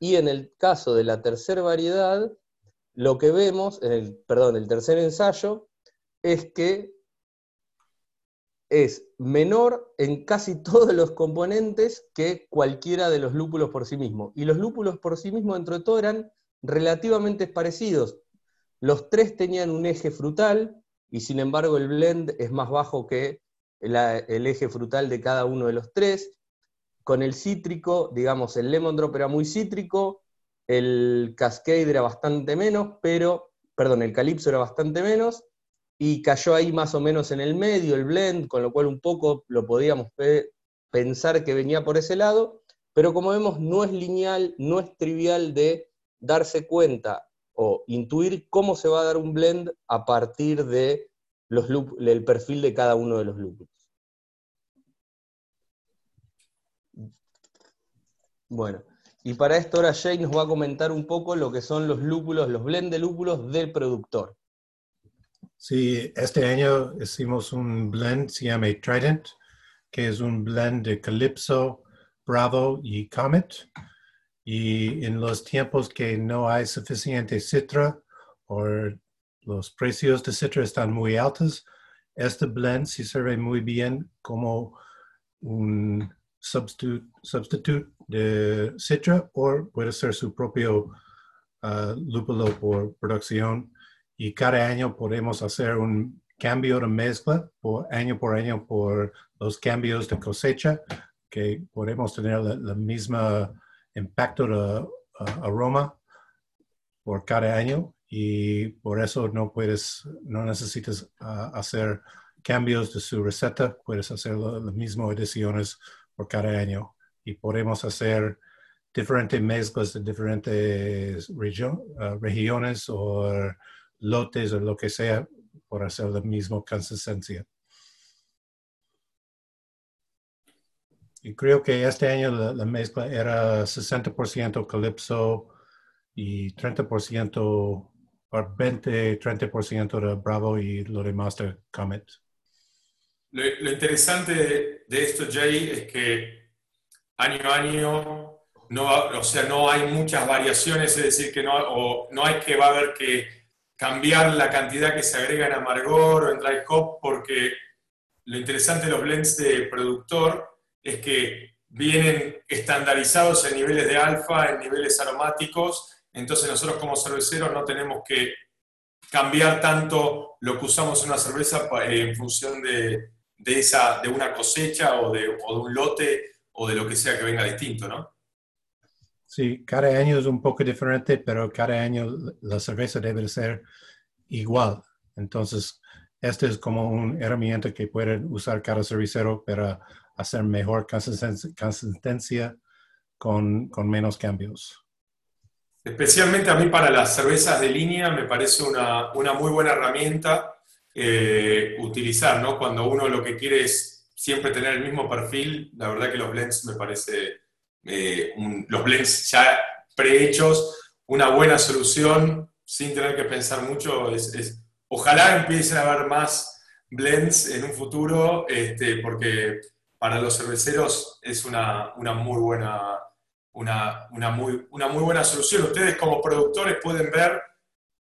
y en el caso de la tercera variedad, lo que vemos, en el, perdón, el tercer ensayo, es que es menor en casi todos los componentes que cualquiera de los lúpulos por sí mismo. Y los lúpulos por sí mismos, dentro de todo, eran relativamente parecidos. Los tres tenían un eje frutal, y sin embargo el blend es más bajo que el eje frutal de cada uno de los tres. Con el cítrico, digamos, el lemon drop era muy cítrico, el cascade era bastante menos, pero, perdón, el calipso era bastante menos, y cayó ahí más o menos en el medio el blend, con lo cual un poco lo podíamos pensar que venía por ese lado, pero como vemos no es lineal, no es trivial de darse cuenta o intuir cómo se va a dar un blend a partir de los del perfil de cada uno de los lúpulos. Bueno, y para esto ahora Jay nos va a comentar un poco lo que son los lúpulos, los blend de lúpulos del productor. Sí, este año hicimos un blend, se llama Trident, que es un blend de Calypso, Bravo y Comet. Y en los tiempos que no hay suficiente citra o los precios de citra están muy altos, este blend se sirve muy bien como un sustituto de citra o puede ser su propio uh, lúpulo por producción y cada año podemos hacer un cambio de mezcla por año por año por los cambios de cosecha, que podemos tener el mismo impacto de uh, aroma por cada año y por eso no puedes, no necesitas uh, hacer cambios de su receta, puedes hacer las mismas ediciones por cada año y podemos hacer diferentes mezclas de diferentes uh, regiones o lotes o lo que sea por hacer la misma consistencia. Y creo que este año la, mezcla era 60% Calypso y 30% o 20, 30% de Bravo y lo demás de Comet. Lo, interesante de, esto, Jay, es que año a año no, o sea, no hay muchas variaciones, es decir, que no, no hay que va a haber que cambiar la cantidad que se agrega en amargor o en dry hop, porque lo interesante de los blends de productor es que vienen estandarizados en niveles de alfa, en niveles aromáticos, entonces nosotros como cerveceros no tenemos que cambiar tanto lo que usamos en una cerveza en función de, esa, de una cosecha o de, o de un lote o de lo que sea que venga distinto, ¿no? Sí, cada año es un poco diferente, pero cada año la cerveza debe ser igual. Entonces, este es como una herramienta que puede usar cada cervecero para hacer mejor consistencia con, menos cambios. Especialmente a mí para las cervezas de línea me parece una, muy buena herramienta eh, utilizar, ¿no? Cuando uno lo que quiere es siempre tener el mismo perfil, la verdad que los blends me parece eh, los blends ya prehechos, una buena solución sin tener que pensar mucho. Es, ojalá empiecen a haber más blends en un futuro, este, porque para los cerveceros es una, muy buena, una, muy, una muy buena solución. Ustedes como productores pueden ver,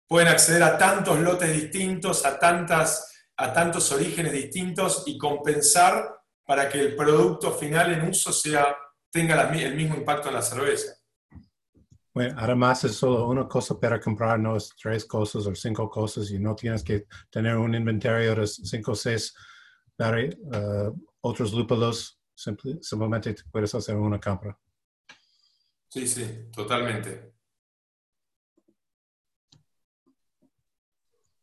pueden acceder a tantos lotes distintos, a, tantas, a tantos orígenes distintos y compensar para que el producto final en uso sea tenga el mismo impacto en la cerveza. Bueno, además es solo una cosa para comprar, no es tres cosas o cinco cosas y no tienes que tener un inventario de cinco o seis para eh, otros lúpulos, simplemente puedes hacer una compra. Sí, sí, totalmente.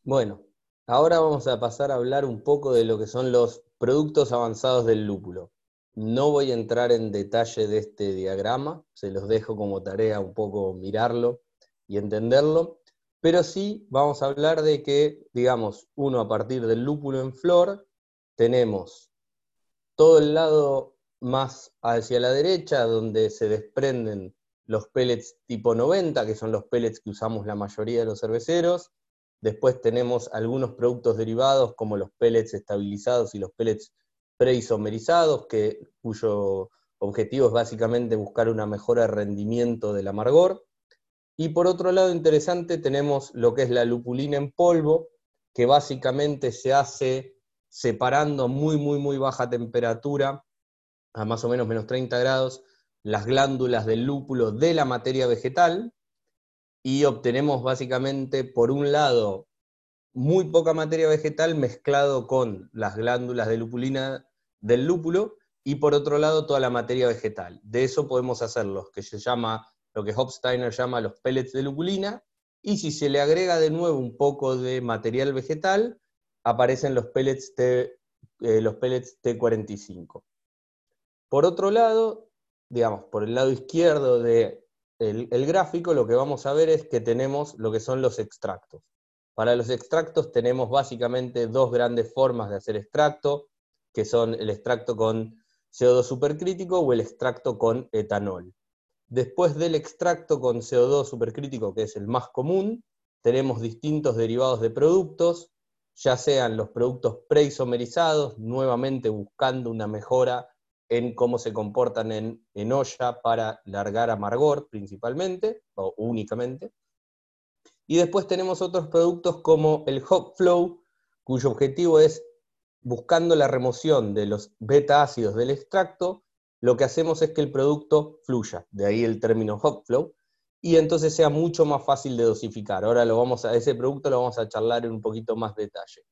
Bueno, ahora vamos a pasar a hablar un poco de lo que son los productos avanzados del lúpulo. No voy a entrar en detalle de este diagrama, se los dejo como tarea un poco mirarlo y entenderlo, pero sí vamos a hablar de que, digamos, uno a partir del lúpulo en flor, tenemos todo el lado más hacia la derecha, donde se desprenden los pellets tipo 90, que son los pellets que usamos la mayoría de los cerveceros. Después tenemos algunos productos derivados, como los pellets estabilizados y los pellets preisomerizados, que, cuyo objetivo es básicamente buscar una mejora de rendimiento del amargor. Y por otro lado, interesante, tenemos lo que es la lupulina en polvo, que básicamente se hace separando muy, muy, muy baja temperatura, a más o menos menos 30 grados, las glándulas del lúpulo de la materia vegetal, y obtenemos básicamente, por un lado, muy poca materia vegetal mezclado con las glándulas de lupulina del lúpulo y por otro lado toda la materia vegetal. De eso podemos hacer los que se llama, lo que Hopsteiner llama los pellets de lupulina, y si se le agrega de nuevo un poco de material vegetal, aparecen los pellets, T, eh, los pellets T45. Por otro lado, digamos, por el lado izquierdo del de el gráfico, lo que vamos a ver es que tenemos lo que son los extractos. Para los extractos tenemos básicamente dos grandes formas de hacer extracto que son el extracto con CO2 supercrítico o el extracto con etanol. Después del extracto con CO2 supercrítico, que es el más común, tenemos distintos derivados de productos, ya sean los productos preisomerizados, nuevamente buscando una mejora en cómo se comportan en, olla para largar amargor principalmente, o únicamente. Y después tenemos otros productos como el Hop Flow, cuyo objetivo es buscando la remoción de los beta ácidos del extracto, lo que hacemos es que el producto fluya, de ahí el término hot flow, y entonces sea mucho más fácil de dosificar. Ahora lo vamos a, ese producto lo vamos a charlar en un poquito más detalle.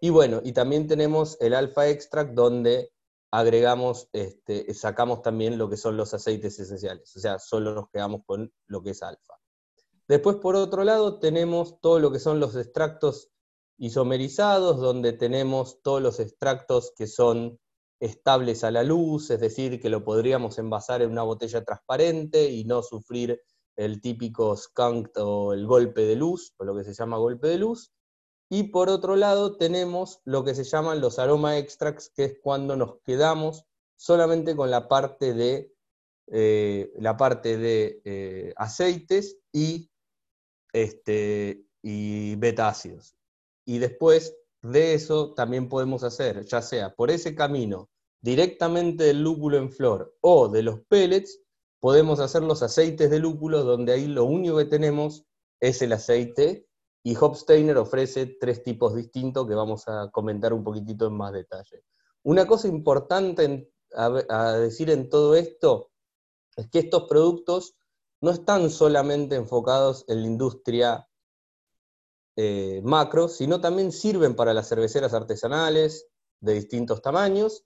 Y bueno, y también tenemos el alfa extract donde agregamos, este, sacamos también lo que son los aceites esenciales, o sea, solo nos quedamos con lo que es alfa. Después, por otro lado, tenemos todo lo que son los extractos isomerizados, donde tenemos todos los extractos que son estables a la luz, es decir, que lo podríamos envasar en una botella transparente y no sufrir el típico skunk o el golpe de luz, o lo que se llama golpe de luz. Y por otro lado tenemos lo que se llaman los aroma extracts, que es cuando nos quedamos solamente con la parte de, eh, la parte de eh, aceites y, este, y betácidos y después de eso también podemos hacer, ya sea por ese camino, directamente del lúpulo en flor o de los pellets, podemos hacer los aceites de lúpulo, donde ahí lo único que tenemos es el aceite, y Hopsteiner ofrece tres tipos distintos que vamos a comentar un poquitito en más detalle. Una cosa importante a decir en todo esto es que estos productos no están solamente enfocados en la industria eh, sino también sirven para las cerveceras artesanales de distintos tamaños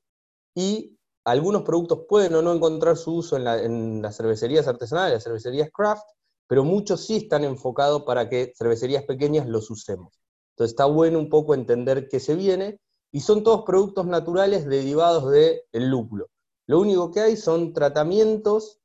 y algunos productos pueden o no encontrar su uso en, las cervecerías artesanales, las cervecerías craft, pero muchos sí están enfocados para que cervecerías pequeñas los usemos. Entonces está bueno un poco entender qué se viene, y son todos productos naturales derivados del lúpulo. Lo único que hay son tratamientos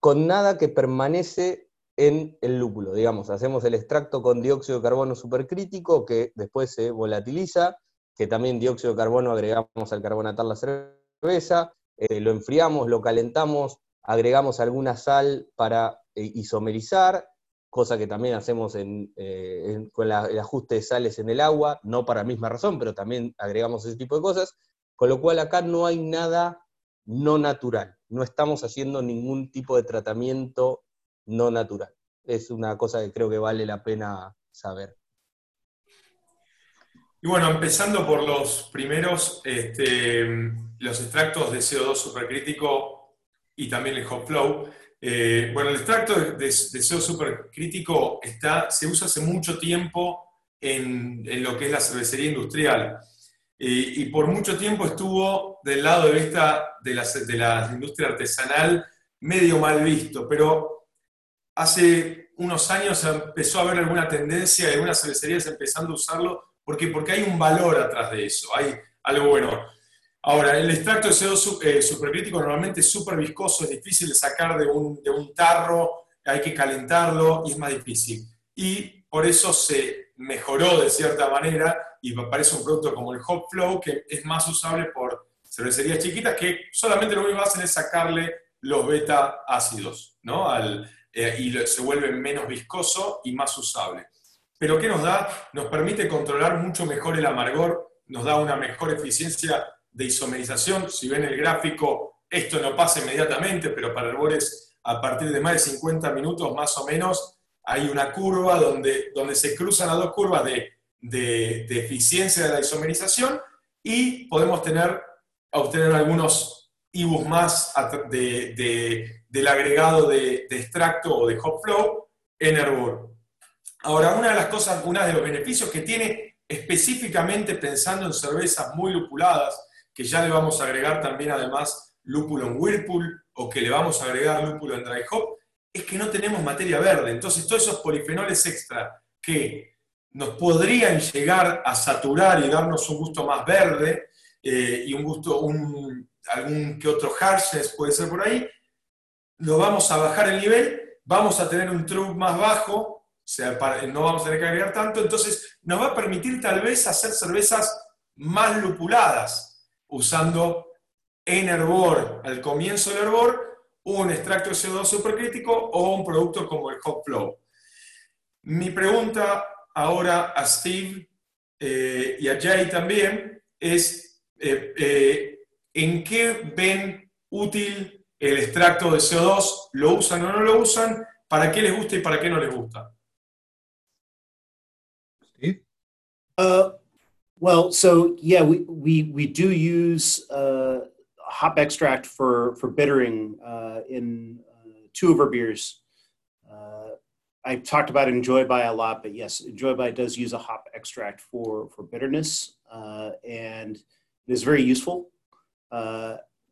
con nada que permanece en el lúpulo. Digamos, hacemos el extracto con dióxido de carbono supercrítico que después se volatiliza, que también dióxido de carbono agregamos al carbonatar la cerveza, eh, lo enfriamos, lo calentamos, agregamos alguna sal para eh, isomerizar, cosa que también hacemos eh, con el ajuste de sales en el agua, no para la misma razón, pero también agregamos ese tipo de cosas, con lo cual acá no hay nada no natural, no estamos haciendo ningún tipo de tratamiento no natural. Es una cosa que creo que vale la pena saber. Y bueno, empezando por los primeros, este, los extractos de CO2 supercrítico y también el hot flow, Eh, bueno, el extracto de, de, SEO supercrítico está, se usa hace mucho tiempo en, en lo que es la cervecería industrial. Y, y, por mucho tiempo estuvo del lado de vista de la, de la industria artesanal medio mal visto, pero hace unos años empezó a haber alguna tendencia de algunas cervecerías empezando a usarlo. ¿Por qué? Porque hay un valor atrás de eso, hay algo bueno. Ahora, el extracto de CO2 eh, supercrítico normalmente es súper viscoso, es difícil de sacar de un, de un tarro, hay que calentarlo y es más difícil. Y por eso se mejoró de cierta manera y aparece un producto como el Hop Flow que es más usable por cervecerías chiquitas que solamente lo único que hacen es sacarle los beta ácidos, ¿no? Al, eh, y se vuelve menos viscoso y más usable. Pero ¿qué nos da? Nos permite controlar mucho mejor el amargor, nos da una mejor eficiencia de isomerización. Si ven el gráfico, esto no pasa inmediatamente, pero para herbores a partir de más de 50 minutos más o menos hay una curva donde, donde se cruzan las dos curvas de, de, eficiencia de la isomerización y podemos tener, obtener algunos IBUs más de, del agregado de, extracto o de hop flow en herbor. Ahora, una de las cosas, uno de los beneficios que tiene específicamente pensando en cervezas muy lupuladas, que ya le vamos a agregar también además lúpulo en Whirlpool o que le vamos a agregar lúpulo en Dry Hop, es que no tenemos materia verde. Entonces, todos esos polifenoles extra que nos podrían llegar a saturar y darnos un gusto más verde eh, y un gusto, algún que otro harshness puede ser por ahí, lo vamos a bajar el nivel, vamos a tener un true más bajo, o sea, no vamos a tener que agregar tanto, entonces nos va a permitir tal vez hacer cervezas más lupuladas, usando en hervor, al comienzo del hervor, un extracto de CO2 supercrítico o un producto como el Hot Flow. Mi pregunta ahora a Steve eh, y a Jay también es, eh, eh, ¿en qué ven útil el extracto de CO2? ¿Lo usan o no lo usan? ¿Para qué les gusta y para qué no les gusta? Steve? Uh, Well, so yeah, we we we do use uh, hop extract for for bittering uh, in uh, two of our beers. Uh, I talked about Enjoy by a lot, but yes, Enjoy by does use a hop extract for for bitterness, uh, and it is very useful.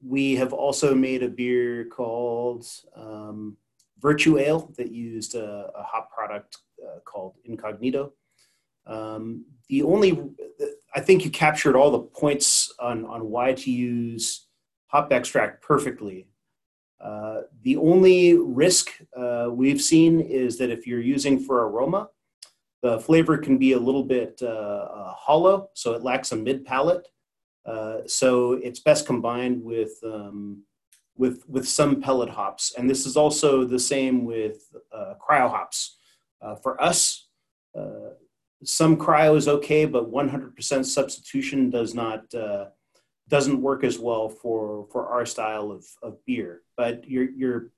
Uh, we have also made a beer called um, Virtue Ale that used a, a hop product called Incognito. Um, the only, I think you captured all the points on, on why to use hop extract perfectly. Uh, the only risk uh, we've seen is that if you're using for aroma, the flavor can be a little bit uh, uh hollow, so it lacks a mid palate. Uh, so it's best combined with um, with with some pellet hops, and this is also the same with uh, cryo hops. for us, some cryo is okay, but 100% substitution does not uh, doesn't work as well for for our style of, of beer. But you're you're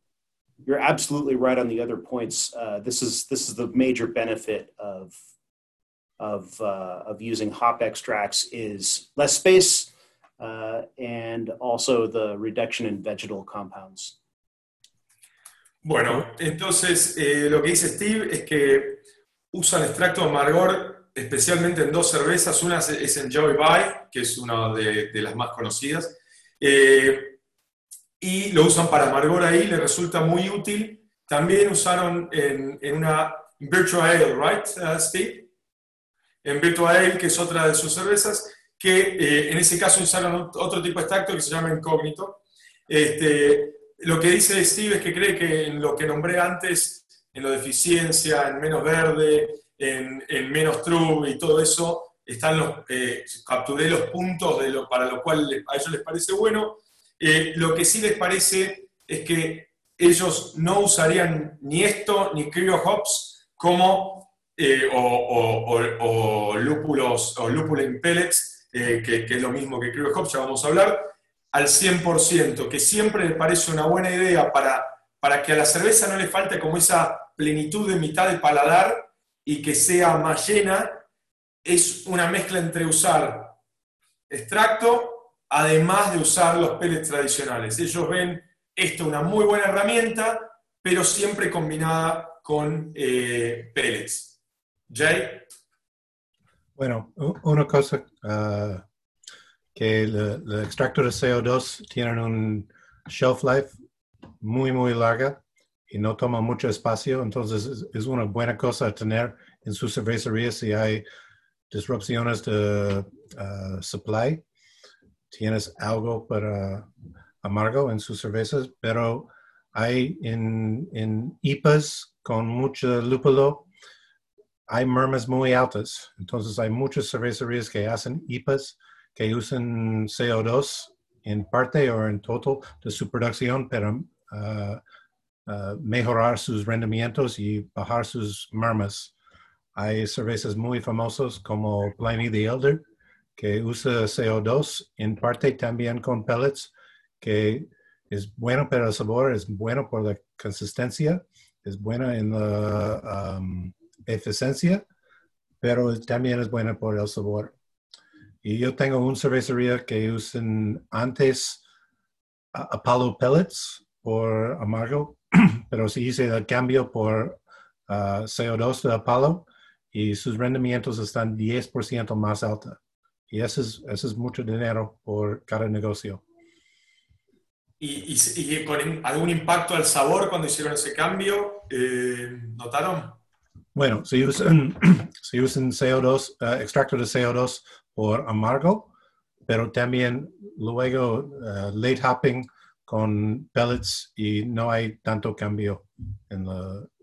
you're absolutely right on the other points. Uh, this is this is the major benefit of of uh, of using hop extracts is less space uh, and also the reduction in vegetal compounds. Bueno, entonces eh, lo que dice Steve es que usan extracto de amargor especialmente en dos cervezas. Una es Enjoy By, que es una de, las más conocidas. Eh, y lo usan para amargor ahí, le resulta muy útil. También usaron en, una Virtual Ale, ¿right, uh, Steve? En Virtual Ale, que es otra de sus cervezas, que eh, en ese caso usaron otro tipo de extracto que se llama Incógnito. Este, lo que dice Steve es que cree que en lo que nombré antes en lo de eficiencia, en menos verde, en, menos true y todo eso, están los, eh, capturé los puntos de lo, para lo cual a ellos les parece bueno. Eh, lo que sí les parece es que ellos no usarían ni esto ni Cryo Hops como eh, o, lúpulos o lúpulo pellets, que, que, es lo mismo que Cryo Hops, ya vamos a hablar, al 100%, que siempre les parece una buena idea para, para que a la cerveza no le falte como esa plenitud de mitad del paladar y que sea más llena, es una mezcla entre usar extracto, además de usar los pellets tradicionales. Ellos ven esto una muy buena herramienta pero siempre combinada con eh, pellets. Jay. Bueno, una cosa ah, que el, extracto de CO2 tiene un shelf life muy, muy larga y no toma mucho espacio, entonces es, una buena cosa tener en su cervecería si hay disrupciones de ah, supply. Tienes algo para amargo en sus cervezas, pero hay en, en IPAs con mucho lúpulo, hay mermas muy altas. Entonces hay muchas cervecerías que hacen IPAs que usan CO2 en parte o en total de su producción para uh, uh, mejorar sus rendimientos y bajar sus mermas. Hay cervezas muy famosas como Pliny the Elder que usa CO2 en parte también con pellets que es bueno para el sabor, es bueno por la consistencia, es buena en la um, eficiencia, pero también es buena por el sabor. Y yo tengo una cervecería que usan antes Apollo Pellets por amargo, pero sí hice el cambio por uh, CO2 de Apollo y sus rendimientos están 10% más altos. Y eso es, eso es mucho dinero por cada negocio. ¿Y, y, con algún impacto al sabor cuando hicieron ese cambio? Eh, ¿Notaron? Bueno, si usan, si usan CO2, uh, extracto de CO2 por amargo, pero también luego uh, late hopping con pellets y no hay tanto cambio en,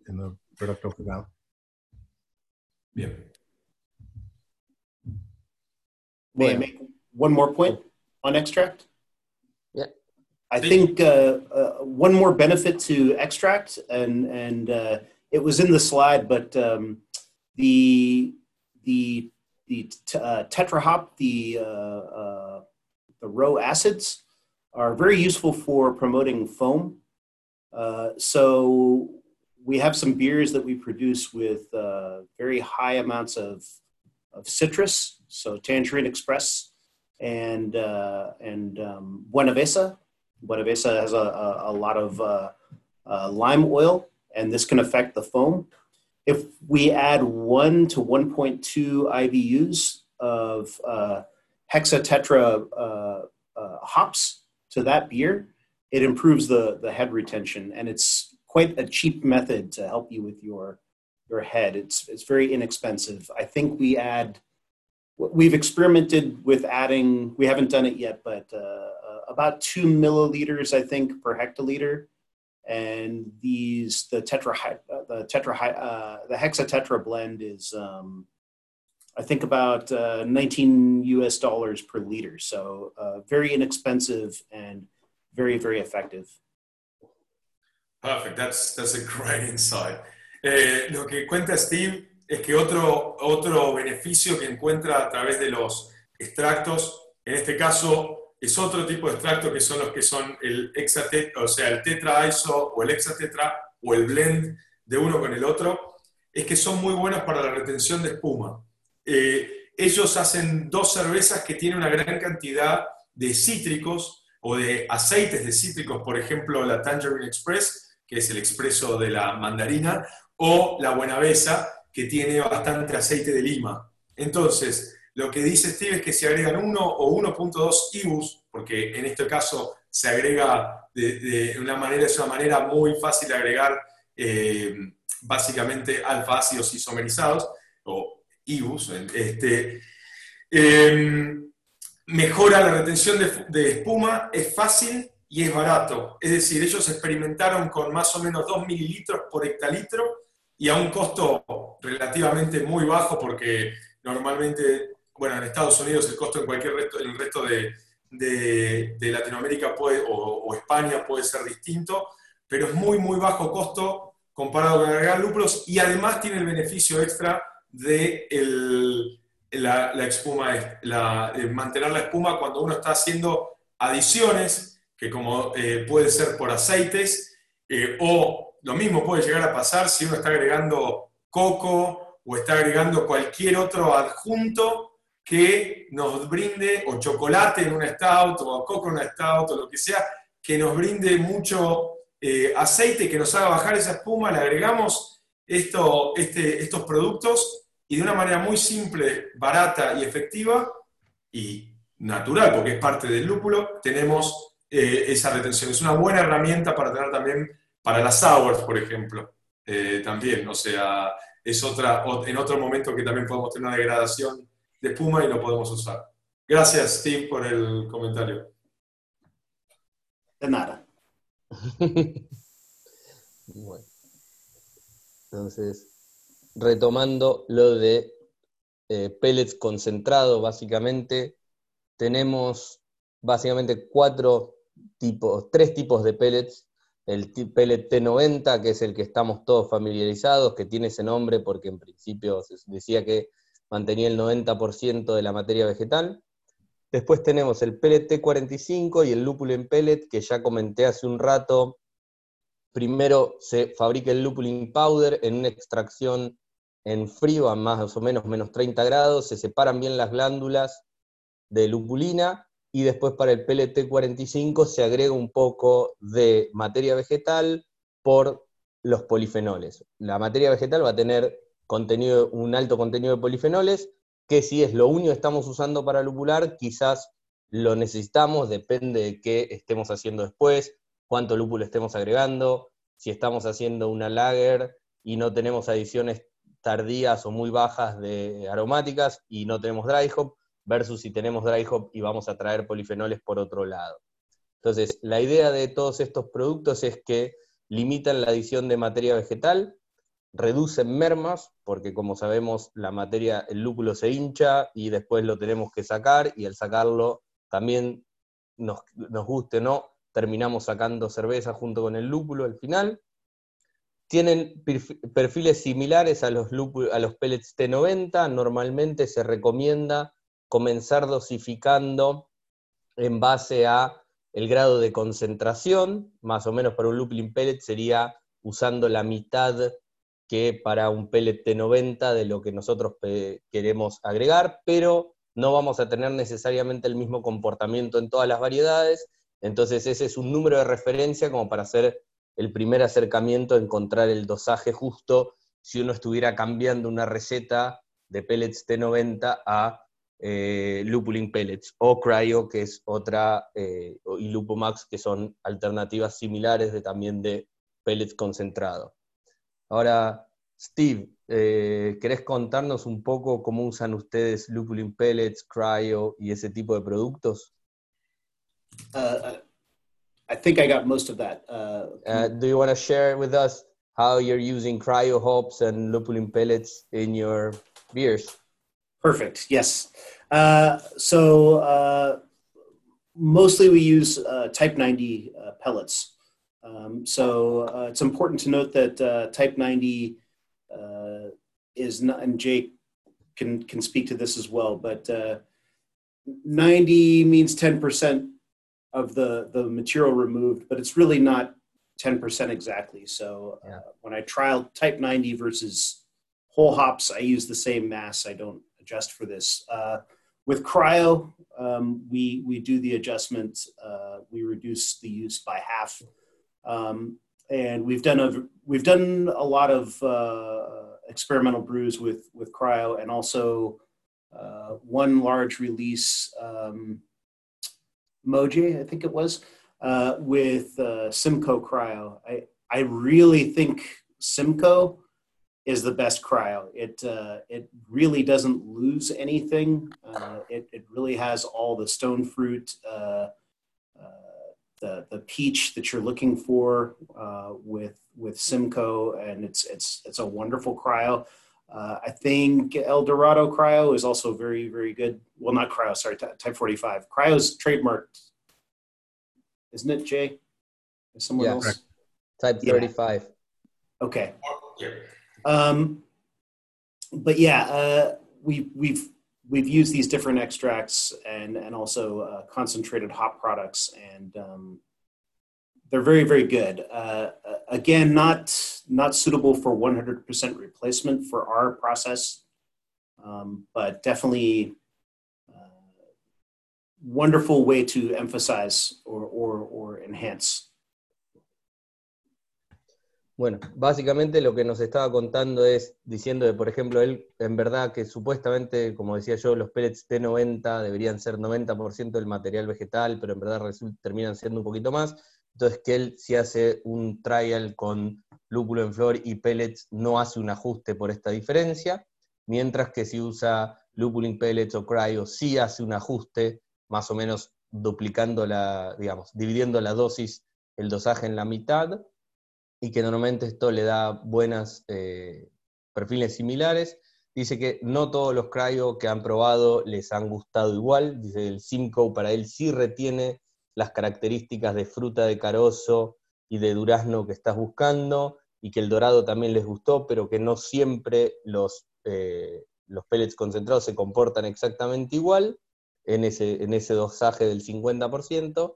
en el producto final. Bien. May I make one more point on extract? Yeah. I think uh, uh, one more benefit to extract, and and uh, it was in the slide, but um, the the the t- uh, tetra hop, the uh, uh, the row acids, are very useful for promoting foam. Uh, so we have some beers that we produce with uh, very high amounts of of citrus, so Tangerine Express and uh, and um, Buenavesa Buenavesa has a, a, a lot of lime oil, and this can affect the foam. If we add 1 to 1.2 IBUs of uh, hexatetra uh, uh, hops to that beer, it improves the, the head retention, and it's quite a cheap method to help you with your, your head. It's, it's very inexpensive. I think we add we've experimented with adding we haven't done it yet but uh, about two milliliters, I think, per hectoliter. And these, the tetra, the tetra, uh, the hexatetra blend is, um, I think, about uh, 19 US dollars per liter. So uh, very inexpensive and very, very effective. Perfect. That's, that's a great insight. Eh, lo que cuenta Steve es que otro, otro beneficio que encuentra a través de los extractos, en este caso es otro tipo de extracto que son los que son el hexatetra, o sea, el tetra iso o el hexatetra o el blend de uno con el otro, es que son muy buenos para la retención de espuma. Eh, ellos hacen dos cervezas que tienen una gran cantidad de cítricos o de aceites de cítricos, por ejemplo, la Tangerine Express, que es el expreso de la mandarina, o la Buenavesa, que tiene bastante aceite de lima. Entonces, lo que dice Steve es que se agregan 1 o 1.2 IBUs, porque en este caso se agrega de, una manera, es una manera muy fácil de agregar eh, básicamente alfa ácidos isomerizados, o IBUs. Este, em, mejora la retención de, de espuma, es fácil y es barato. Es decir, ellos experimentaron con más o menos 2 mililitros por hectalitro y a un costo relativamente muy bajo porque normalmente bueno, en Estados Unidos el costo en cualquier resto, en el resto de, de, Latinoamérica puede, o, España puede ser distinto, pero es muy, muy bajo costo comparado con agregar lúpulos y además tiene el beneficio extra de el, la, espuma, la, mantener la espuma cuando uno está haciendo adiciones, que como eh, puede ser por aceites, eh, o lo mismo puede llegar a pasar si uno está agregando coco o está agregando cualquier otro adjunto que nos brinde, o chocolate en un stout, o coco en un stout, o lo que sea, que nos brinde mucho eh, aceite que nos haga bajar esa espuma, le agregamos este, estos productos y de una manera muy simple, barata y efectiva y natural, porque es parte del lúpulo, tenemos eh, esa retención. Es una buena herramienta para tener también para las sours, por ejemplo, eh, también. O sea, es otra, en otro momento que también podemos tener una degradación de espuma y lo podemos usar. Gracias, Steve, por el comentario. De nada. bueno. Entonces, retomando lo de eh, pellets concentrado, básicamente, tenemos básicamente cuatro tipos, tres tipos de pellets. El pellet T90, que es el que estamos todos familiarizados, que tiene ese nombre porque en principio se decía que mantenía el 90% de la materia vegetal. Después tenemos el pellet T45 y el lúpulo en pellet, que ya comenté hace un rato. Primero se fabrica el lupulin powder en una extracción en frío a más o menos menos 30 grados, se separan bien las glándulas de lupulina y después para el PLT45 se agrega un poco de materia vegetal por los polifenoles. La materia vegetal va a tener contenido, un alto contenido de polifenoles, que si es lo único que estamos usando para lupular, quizás lo necesitamos, depende de qué estemos haciendo después, cuánto lúpulo estemos agregando, si estamos haciendo una lager y no tenemos adiciones tardías o muy bajas de aromáticas y no tenemos dry hop, versus si tenemos dry hop y vamos a traer polifenoles por otro lado. Entonces, la idea de todos estos productos es que limitan la adición de materia vegetal, reducen mermas, porque como sabemos, la materia, el lúpulo se hincha y después lo tenemos que sacar, y al sacarlo también nos, nos guste o no, terminamos sacando cerveza junto con el lúpulo al final. Tienen perfiles similares a los, a los pellets T90, normalmente se recomienda comenzar dosificando en base a el grado de concentración, más o menos para un looping pellet sería usando la mitad que para un pellet T90 de lo que nosotros queremos agregar, pero no vamos a tener necesariamente el mismo comportamiento en todas las variedades, entonces ese es un número de referencia como para hacer el primer acercamiento, encontrar el dosaje justo si uno estuviera cambiando una receta de pellets T90 a eh, Lupulin Pellets, o Cryo, que es otra, eh, y Lupomax, que son alternativas similares de, también de pellets concentrado. Ahora, Steve, eh, ¿querés contarnos un poco cómo usan ustedes Lupulin Pellets, Cryo y ese tipo de productos? Uh, I think I got most of that. Uh, uh, do you want to share with us how you're using cryo hops and lupulin pellets in your beers? Perfect. Yes. Uh, so uh, mostly we use uh, Type 90 uh, pellets. Um, so uh, it's important to note that uh, Type 90 is not, and Jake can can speak to this as well, but 90 means 10% of the the material removed, but it's really not 10% exactly. So yeah. when I trial Type 90 versus whole hops, I use the same mass. I don't adjust for this. Uh, with cryo, um, we, we do the adjustment. Uh, we reduce the use by half. Um, and we've done a, we've done a lot of uh, experimental brews with, with cryo and also uh, one large release, um, Moji, I think it was, uh, with uh, Simcoe Cryo. I, I really think Simcoe is the best cryo. It uh, it really doesn't lose anything. Uh, it it really has all the stone fruit, the the peach that you're looking for uh, with with Simcoe, and it's it's it's a wonderful cryo. Uh, I think El Dorado cryo is also very very good. Well, not cryo, sorry, Type 45. Cryo is trademarked, isn't it, Jay? Is someone yeah, else? Type 35. Yeah. Okay. Yeah. Um, but yeah, uh, we, we've we've used these different extracts and and also uh, concentrated hop products, and um, they're very very good. Uh, again, not not suitable for 100% replacement for our process, um, but definitely uh, wonderful way to emphasize or or, or enhance Bueno, básicamente lo que nos estaba contando es diciendo de, por ejemplo, él en verdad que supuestamente, como decía yo, los pellets T90 deberían ser 90% del material vegetal, pero en verdad terminan siendo un poquito más. Entonces que él si hace un trial con lúpulo en flor y pellets no hace un ajuste por esta diferencia, mientras que si usa lúpulo en pellets o cryo sí hace un ajuste más o menos duplicando la, digamos, dividiendo la dosis, el dosaje en la mitad y que normalmente esto le da buenas eh, perfiles similares. Dice que no todos los cryo que han probado les han gustado igual. Dice el Simcoe para él sí retiene las características de fruta de carozo y de durazno que estás buscando, y que el dorado también les gustó, pero que no siempre los, eh, los pellets concentrados se comportan exactamente igual en ese, en ese dosaje del 50%,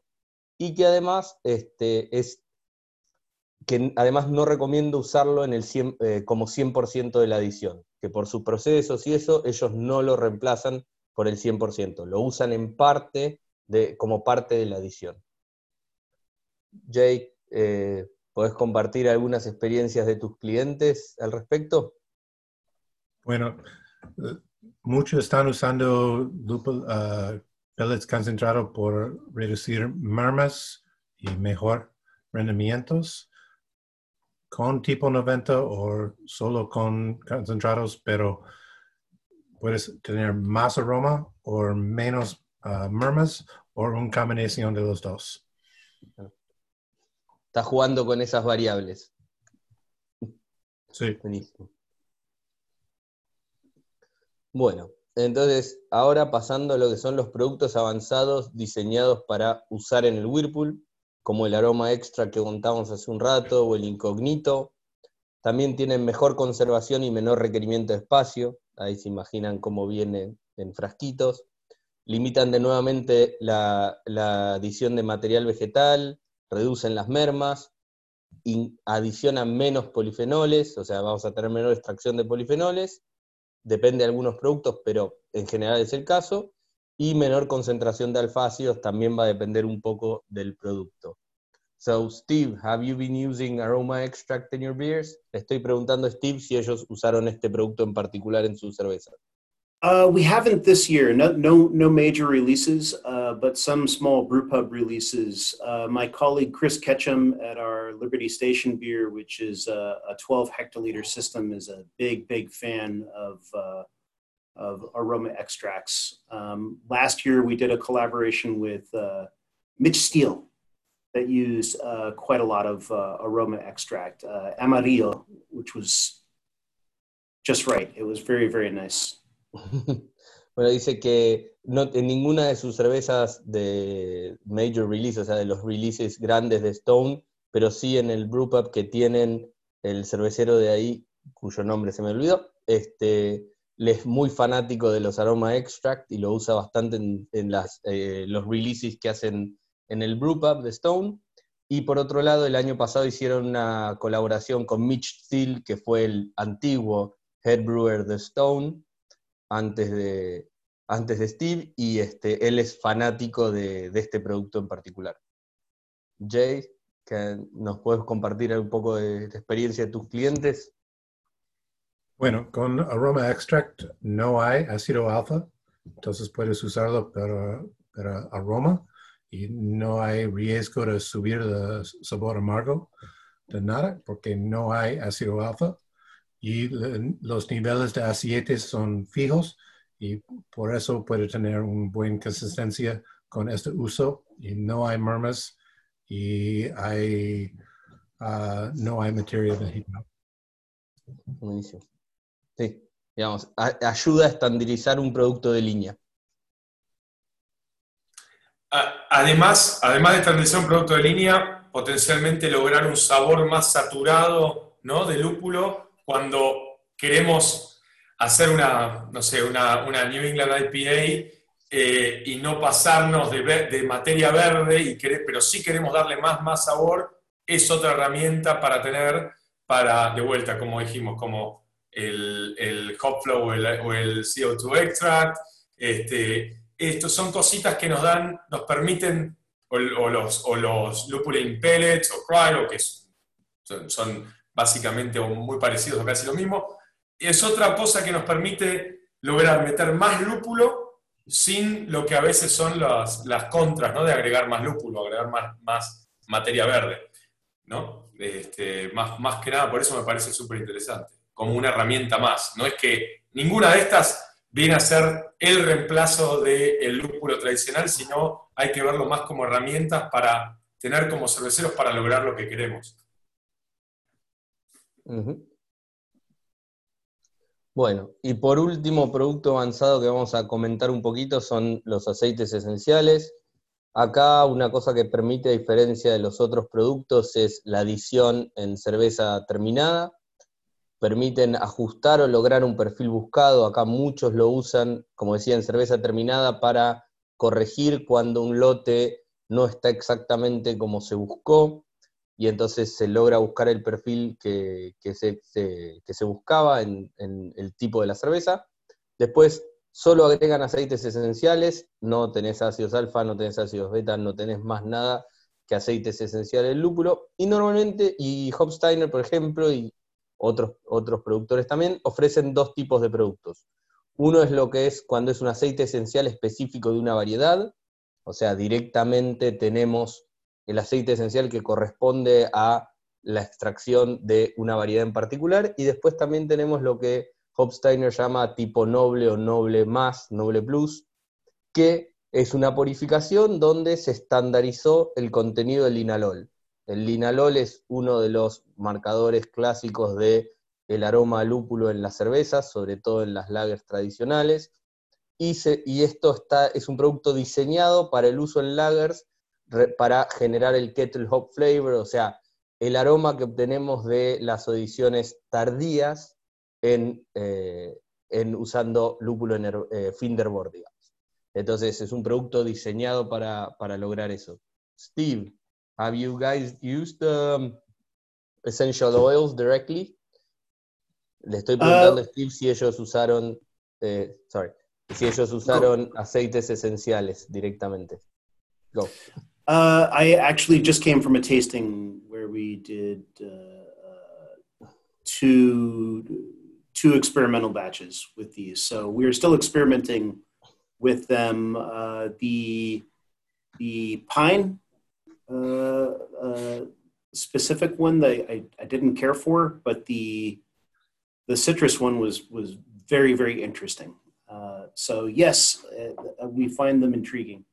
y que además este, es que además no recomiendo usarlo en el eh, como 100% de la edición, que por sus procesos y eso, ellos no lo reemplazan por el 100%, lo usan en parte de, como parte de la edición. Jake, eh, ¿podés compartir algunas experiencias de tus clientes al respecto? Bueno, muchos están usando uh, pellets concentrados por reducir mermas y mejor rendimientos con tipo 90 o solo con concentrados, pero puedes tener más aroma o menos uh, mermas o una combinación de los dos. Está jugando con esas variables. Sí. Bueno, entonces ahora pasando a lo que son los productos avanzados diseñados para usar en el Whirlpool como el aroma extra que contamos hace un rato o el incognito. También tienen mejor conservación y menor requerimiento de espacio. Ahí se imaginan cómo vienen en frasquitos. Limitan de nuevamente la, adición de material vegetal, reducen las mermas, adicionan menos polifenoles, o sea, vamos a tener menor extracción de polifenoles, depende de algunos productos, pero en general es el caso, y menor concentración de alfácidos también va a depender un poco del producto. So, Steve, have you been using aroma extract in your beers? estoy preguntando a Steve si ellos usaron este producto en particular en su cerveza. Uh, we haven't this year. No, no, no major releases, uh, but some small brewpub releases. Uh, my colleague Chris Ketchum at our Liberty Station beer, which is a, a 12 hectoliter system, is a big, big fan of uh, of aroma extracts. Um, last year, we did a collaboration with uh, Mitch Steele that used uh, quite a lot of uh, aroma extract, uh, Amarillo, which was just right. It was very, very nice. bueno, dice que no, en ninguna de sus cervezas de major release, o sea, de los releases grandes de Stone, pero sí en el brewpub que tienen el cervecero de ahí, cuyo nombre se me olvidó, este, es muy fanático de los aroma extract y lo usa bastante en, las, eh, los releases que hacen en el Brewpub de Stone. Y por otro lado, el año pasado hicieron una colaboración con Mitch Steele, que fue el antiguo head brewer de Stone, antes de, antes de Steve, y este, él es fanático de, de este producto en particular. Jay, ¿nos puedes compartir un poco de, de experiencia de tus clientes? Bueno, con aroma extract no hay ácido alfa, entonces puedes usarlo para, para aroma y no hay riesgo de subir el sabor amargo de nada porque no hay ácido alfa y los niveles de aceites son fijos y por eso puede tener una buena consistencia con este uso y no hay mermas y uh, no hay materia vegetal. Buenísimo. Sí, digamos, ayuda a estandarizar un producto de línea. Además, además de estandarizar un producto de línea, potencialmente lograr un sabor más saturado ¿no? de lúpulo cuando queremos hacer una, no sé, una, New England IPA eh, y no pasarnos de, de materia verde, y pero sí queremos darle más, más sabor, es otra herramienta para tener, para, de vuelta, como dijimos, como el, el hop flow o el, CO2 extract. Este, estos son cositas que nos dan, nos permiten, o, los, o los lupulin pellets o cryo, que son, básicamente o muy parecidos o casi lo mismo. Es otra cosa que nos permite lograr meter más lúpulo sin lo que a veces son las, las contras, ¿no? De agregar más lúpulo, agregar más, más materia verde, ¿no? Este, más, más que nada, por eso me parece súper interesante, como una herramienta más. No es que ninguna de estas viene a ser el reemplazo del lúpulo tradicional, sino hay que verlo más como herramientas para tener como cerveceros para lograr lo que queremos. Bueno, y por último producto avanzado que vamos a comentar un poquito son los aceites esenciales. Acá una cosa que permite, a diferencia de los otros productos, es la adición en cerveza terminada. Permiten ajustar o lograr un perfil buscado. Acá muchos lo usan, como decía, en cerveza terminada para corregir cuando un lote no está exactamente como se buscó y entonces se logra buscar el perfil que, se, buscaba en, el tipo de la cerveza. Después solo agregan aceites esenciales, no tenés ácidos alfa, no tenés ácidos beta, no tenés más nada que aceites esenciales del lúpulo. Y normalmente, y Hopsteiner, por ejemplo, y otros, otros productores también, ofrecen dos tipos de productos. Uno es lo que es cuando es un aceite esencial específico de una variedad, o sea, directamente tenemos el aceite esencial que corresponde a la extracción de una variedad en particular, y después también tenemos lo que Hopsteiner llama tipo noble o noble más, noble plus, que es una purificación donde se estandarizó el contenido del linalol. El linalol es uno de los marcadores clásicos de aroma lúpulo en las cervezas, sobre todo en las lagers tradicionales, y, esto es un producto diseñado para el uso en lagers para generar el kettle hop flavor, o sea, el aroma que obtenemos de las ediciones tardías en, eh, en usando lúpulo en eh, finderboard, digamos. Entonces es un producto diseñado para, para, lograr eso. Steve, have you guys used um, essential oils directly? Le estoy preguntando a uh, Steve si ellos usaron, eh, sorry, si ellos usaron aceites esenciales directamente. Go. Uh, I actually just came from a tasting where we did uh, two two experimental batches with these. So we are still experimenting with them. Uh, the the pine uh, uh, specific one that I, I didn't care for, but the the citrus one was was very very interesting. Uh, so yes, we find them intriguing.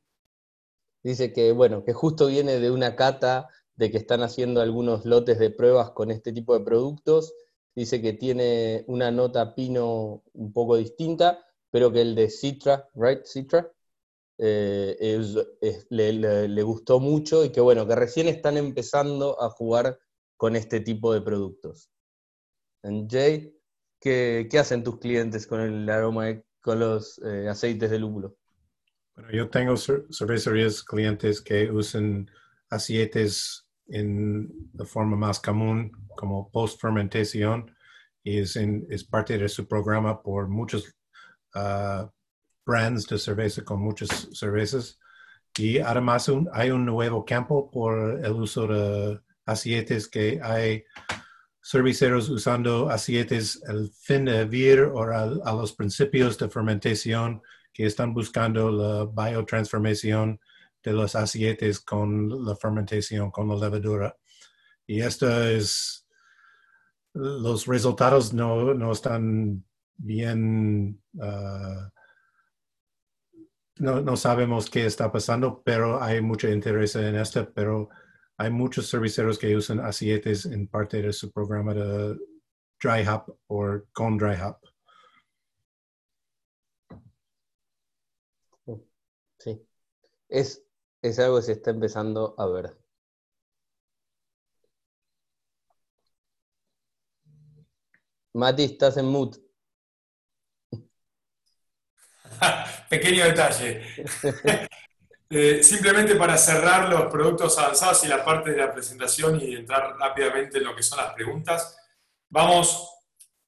Dice que, bueno, que justo viene de una cata de que están haciendo algunos lotes de pruebas con este tipo de productos. Dice que tiene una nota pino un poco distinta, pero que el de Citra, ¿right? Citra, eh, le, gustó mucho y que, bueno, que recién están empezando a jugar con este tipo de productos. Jay, ¿qué, hacen tus clientes con el aroma, con los eh, aceites de lúpulo? Bueno, yo tengo cervecerías clientes que usan aceites en la forma más común como post-fermentación y es, es, parte de su programa por muchos uh, brands de cerveza con muchas cervezas. Y además hay un nuevo campo por el uso de aceites que hay cerveceros usando aceites al fin de vivir o a los principios de fermentación que están buscando la biotransformación de los aceites con la fermentación, con la levadura. Y esto es, los resultados no, no están bien, uh, no, no, sabemos qué está pasando, pero hay mucho interés en esto, pero hay muchos serviceros que usan aceites en parte de su programa de dry hop o con dry hop. Es, es algo que se está empezando a ver. Mati, estás en mood. Pequeño detalle. Eh, simplemente para cerrar los productos avanzados y la parte de la presentación y entrar rápidamente en lo que son las preguntas, vamos,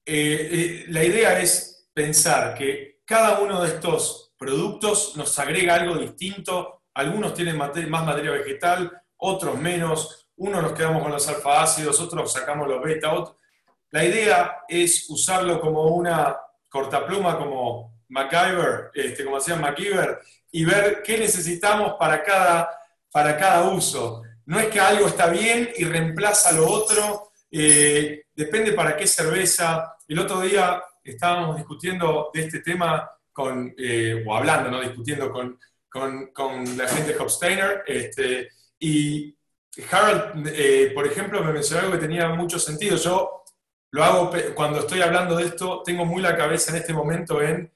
eh, eh, la idea es pensar que cada uno de estos productos nos agrega algo distinto. Algunos tienen más materia vegetal, otros menos, uno nos quedamos con los alfa ácidos, otros sacamos los beta, La idea es usarlo como una cortapluma, como MacGyver, este, como hacía MacGyver, y ver qué necesitamos para cada, para cada uso. No es que algo está bien y reemplaza lo otro, eh, depende para qué cerveza. El otro día estábamos discutiendo de este tema con, eh, o hablando, no discutiendo con, con, la gente de Hofsteiner, este, y Harold, eh, por ejemplo, me mencionó algo que tenía mucho sentido. Yo lo hago cuando estoy hablando de esto, tengo muy la cabeza en este momento en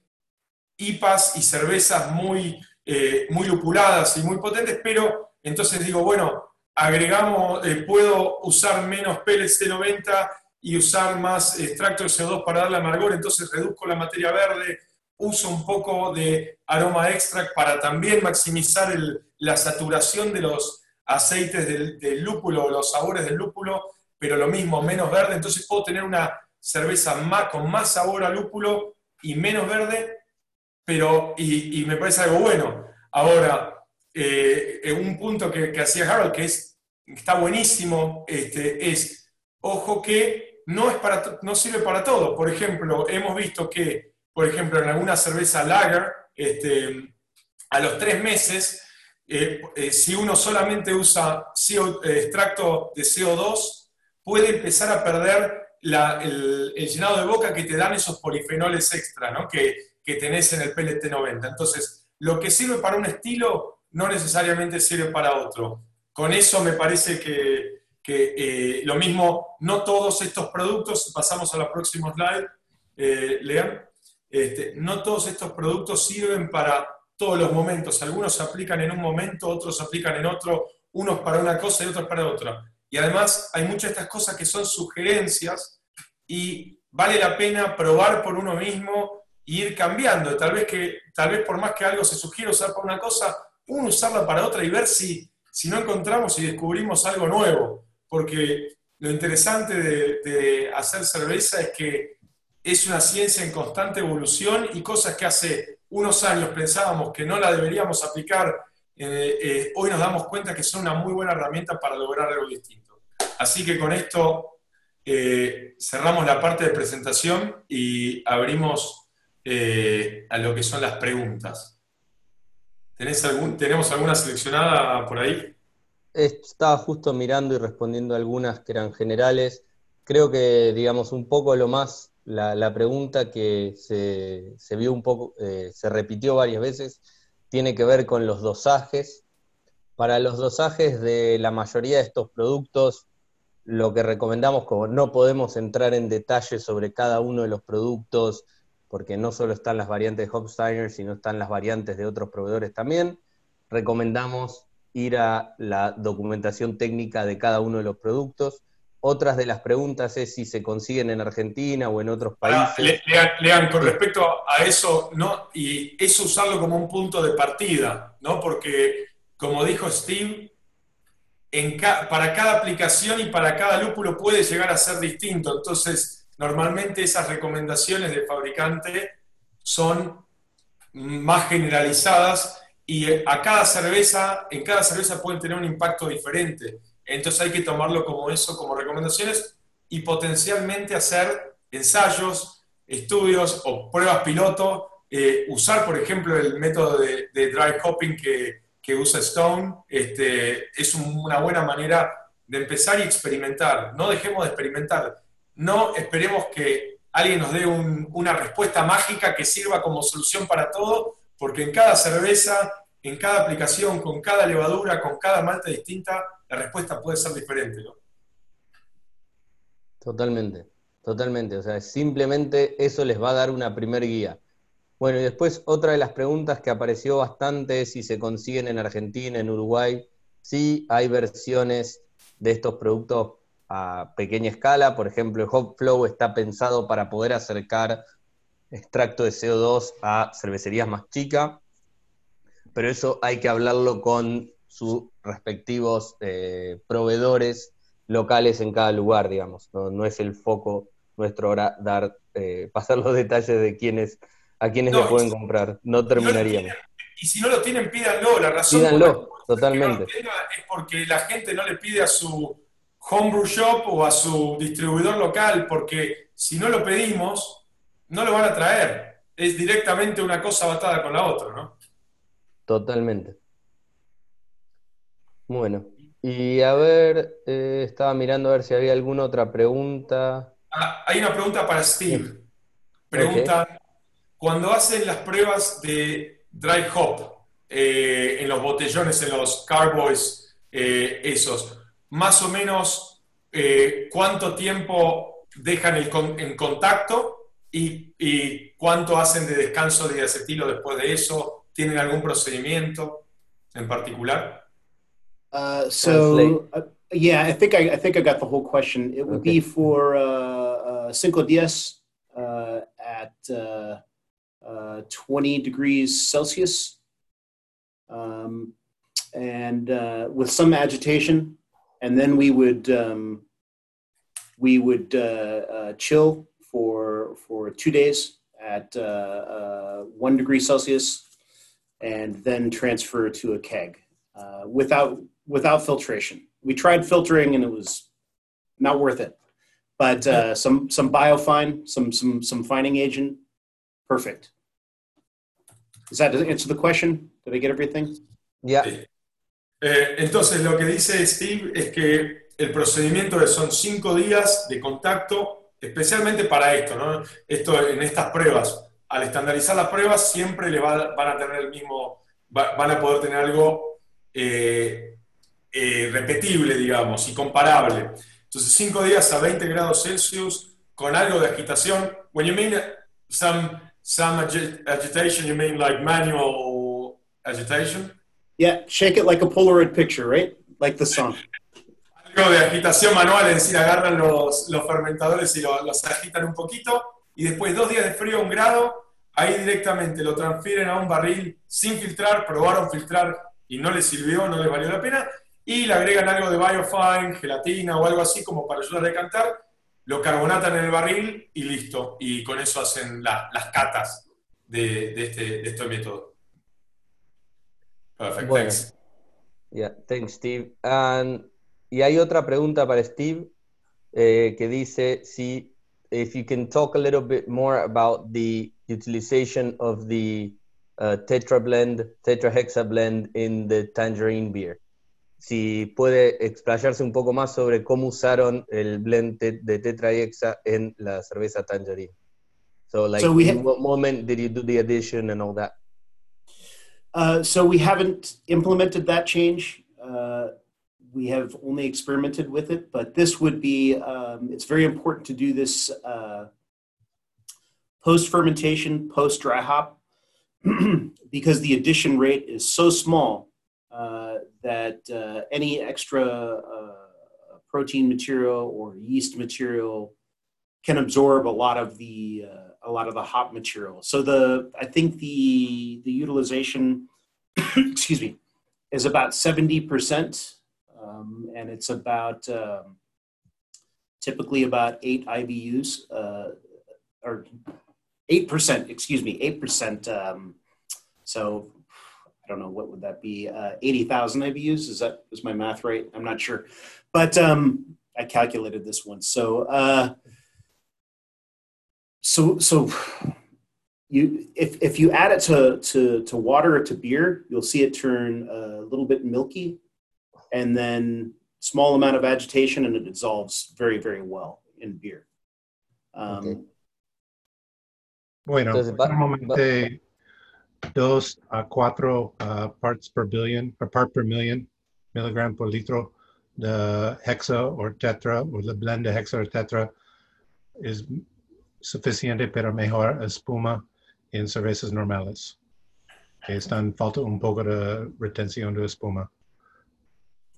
IPAs y cervezas muy, eh, muy lupuladas y muy potentes, pero entonces digo, bueno, agregamos, eh, puedo usar menos pellets de 90 y usar más extracto de CO2 para darle amargor, entonces reduzco la materia verde, uso un poco de aroma extract para también maximizar la saturación de los aceites del, del lúpulo, los sabores del lúpulo, pero lo mismo, menos verde, entonces puedo tener una cerveza más, con más sabor a lúpulo y menos verde, pero, y, me parece algo bueno. Ahora, eh, un punto que, hacía Harold, que es, está buenísimo, este, es, ojo que no, es para, no sirve para todo. Por ejemplo, hemos visto que, por ejemplo, en alguna cerveza lager, este, a los tres meses, eh, eh, si uno solamente usa extracto de CO2, puede empezar a perder el, el, llenado de boca que te dan esos polifenoles extra, ¿no? que, que tenés en el PLT 90. Entonces, lo que sirve para un estilo no necesariamente sirve para otro. Con eso me parece que, eh, lo mismo, no todos estos productos, pasamos a los próximos slides, eh, Lean, este, no todos estos productos sirven para todos los momentos. Algunos se aplican en un momento, otros se aplican en otro, unos para una cosa y otros para otra. Y además hay muchas de estas cosas que son sugerencias y vale la pena probar por uno mismo ir cambiando. Tal vez, que, tal vez por más que algo se sugiera usar para una cosa, uno usarla para otra y ver si, si no encontramos y descubrimos algo nuevo. Porque lo interesante de, hacer cerveza es que es una ciencia en constante evolución y cosas que hace unos años pensábamos que no la deberíamos aplicar, eh, eh, hoy nos damos cuenta que son una muy buena herramienta para lograr algo distinto. Así que con esto eh, cerramos la parte de presentación y abrimos eh, a lo que son las preguntas. ¿Tenemos alguna seleccionada por ahí? Estaba justo mirando y respondiendo algunas que eran generales. Creo que, digamos, un poco lo más, la, pregunta que se, vio un poco, eh, se repitió varias veces, tiene que ver con los dosajes. Para los dosajes de la mayoría de estos productos, lo que recomendamos, como no podemos entrar en detalle sobre cada uno de los productos, porque no solo están las variantes de Hofsteiner, sino están las variantes de otros proveedores también. Recomendamos ir a la documentación técnica de cada uno de los productos. Otras de las preguntas es si se consiguen en Argentina o en otros países. lean, con respecto a eso, ¿no? y eso usarlo como un punto de partida, ¿no? porque como dijo Steve, en para cada aplicación y para cada lúpulo puede llegar a ser distinto. Entonces, normalmente esas recomendaciones del fabricante son más generalizadas y a cada cerveza, en cada cerveza pueden tener un impacto diferente. Entonces hay que tomarlo como eso, como recomendaciones y potencialmente hacer ensayos, estudios o pruebas piloto, eh, usar por ejemplo el método de, dry hopping que, que, usa Stone, este, es una buena manera de empezar y experimentar. No dejemos de experimentar no esperemos que alguien nos dé una respuesta mágica que sirva como solución para todo, porque en cada cerveza, en cada aplicación, con cada levadura, con cada malta distinta, la respuesta puede ser diferente. ¿no? Totalmente, totalmente. O sea, simplemente eso les va a dar una primer guía. Bueno, y después otra de las preguntas que apareció bastante es si se consiguen en Argentina, en Uruguay. Sí, hay versiones de estos productos a pequeña escala. Por ejemplo, el Hop Flow está pensado para poder acercar extracto de CO2 a cervecerías más chicas, pero eso hay que hablarlo con sus respectivos eh, proveedores locales en cada lugar, digamos. No, es el foco nuestro ahora dar, eh, pasar los detalles de quiénes, a quiénes le pueden comprar. No terminaríamos. y si no lo tienen, pídanlo. La razón pídanlo, Totalmente. es porque la gente no le pide a su homebrew shop o a su distribuidor local, porque si no lo pedimos, no lo van a traer. Es directamente una cosa batada con la otra, ¿no? Totalmente. Bueno, y a ver, eh, estaba mirando a ver si había alguna otra pregunta. Ah, hay una pregunta para Steve. Pregunta, cuando hacen las pruebas de dry hop eh, en los botellones, en los carboys, eh, esos, más o menos cuánto tiempo dejan el en contacto y, y, cuánto hacen de descanso de acetilo después de eso. ¿Tienen algún procedimiento en particular? Uh, so uh, yeah, I think I, I, think I got the whole question. It would okay. be for uh, uh, Cinco Dias uh, at uh, uh, 20 degrees Celsius, um, and uh, with some agitation, and then we would um, we would uh, uh, chill for for two days at uh, uh, one degree Celsius, and then transfer to a keg uh, without without filtration. We tried filtering and it was not worth it. But uh, some some biofine, some some some fining agent, perfect. Does that answer the question? Did I get everything? Yeah. Eh, entonces lo que dice Steve es que el procedimiento son cinco días de contacto, especialmente para esto, ¿no? Esto en estas pruebas. Al estandarizar las pruebas siempre le va, van a tener el mismo, va, van a poder tener algo eh, eh, repetible, digamos, y comparable. Entonces, 5 días a 20 grados Celsius con algo de agitación. When you mean some, some agitation, you mean like manual agitation? Yeah, shake it like a Polaroid picture, right? Like the song. Algo de agitación manual, es decir, agarran los, los fermentadores y los, los agitan un poquito y después dos días de frío un grado, ahí directamente lo transfieren a un barril sin filtrar, probaron filtrar y no les sirvió, no les valió la pena, y le agregan algo de biofine, gelatina o algo así como para ayudar a decantar, lo carbonatan en el barril y listo. Y con eso hacen la, las catas de, de, este, de este método. Perfecto, bueno. thanks. Yeah, thanks, Steve. And, y hay otra pregunta para Steve eh, que dice si if you can talk a little bit more about the utilization of the uh, tetra blend, tetrahexa blend in the tangerine beer. Si puede explayarse un poco más sobre cómo usaron el blend de tetrahexa en la cerveza tangerine. So, like, so we in what moment did you do the addition and all that? Uh, so we haven't implemented that change. Uh, we have only experimented with it, but this would be, um, it's very important to do this uh, post fermentation, post dry hop, because the addition rate is so small uh, that uh, any extra protein material or yeast material can absorb a lot of the uh, a lot of the hop material. So the I think the the utilization, excuse me, is about seventy percent, um, and it's about um, typically about eight IBUs uh, or eight percent, excuse me, eight percent. Um, so I don't know what would that be, uh, eighty thousand IBUs. Is that is my math right? I'm not sure, but um, I calculated this one. So uh, so so you if if you add it to to to water or to beer, you'll see it turn a little bit milky, and then small amount of agitation, and it dissolves very very well in beer. Um, okay. Bueno, normalmente dos a cuatro uh, parts per billion, or part per million, milligram per litro. The hexa or tetra, or the blend de hexa or tetra, is suficiente para mejor espuma en cervezas normales. Que están falta un poco de retención de espuma.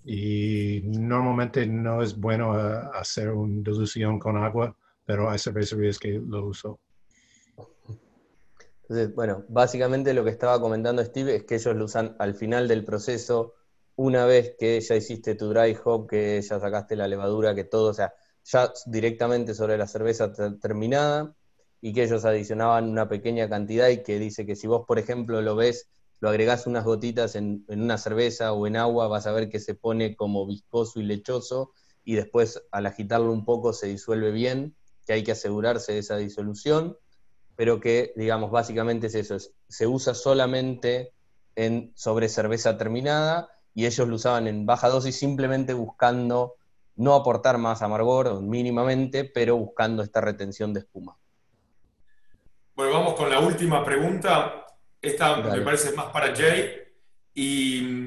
Y normalmente no es bueno uh, hacer una dilución con agua, pero hay cervecerías que lo usan. Entonces, bueno, básicamente lo que estaba comentando Steve es que ellos lo usan al final del proceso, una vez que ya hiciste tu dry hop, que ya sacaste la levadura, que todo, o sea, ya directamente sobre la cerveza terminada, y que ellos adicionaban una pequeña cantidad y que dice que si vos, por ejemplo, lo ves lo agregás unas gotitas en, en, una cerveza o en agua, vas a ver que se pone como viscoso y lechoso y después al agitarlo un poco se disuelve bien, que hay que asegurarse de esa disolución, pero que, digamos, básicamente es eso, se usa solamente en, sobre cerveza terminada y ellos lo usaban en baja dosis simplemente buscando no aportar más amargor mínimamente, pero buscando esta retención de espuma. Bueno, vamos con la última pregunta. Esta me parece más para Jay. Y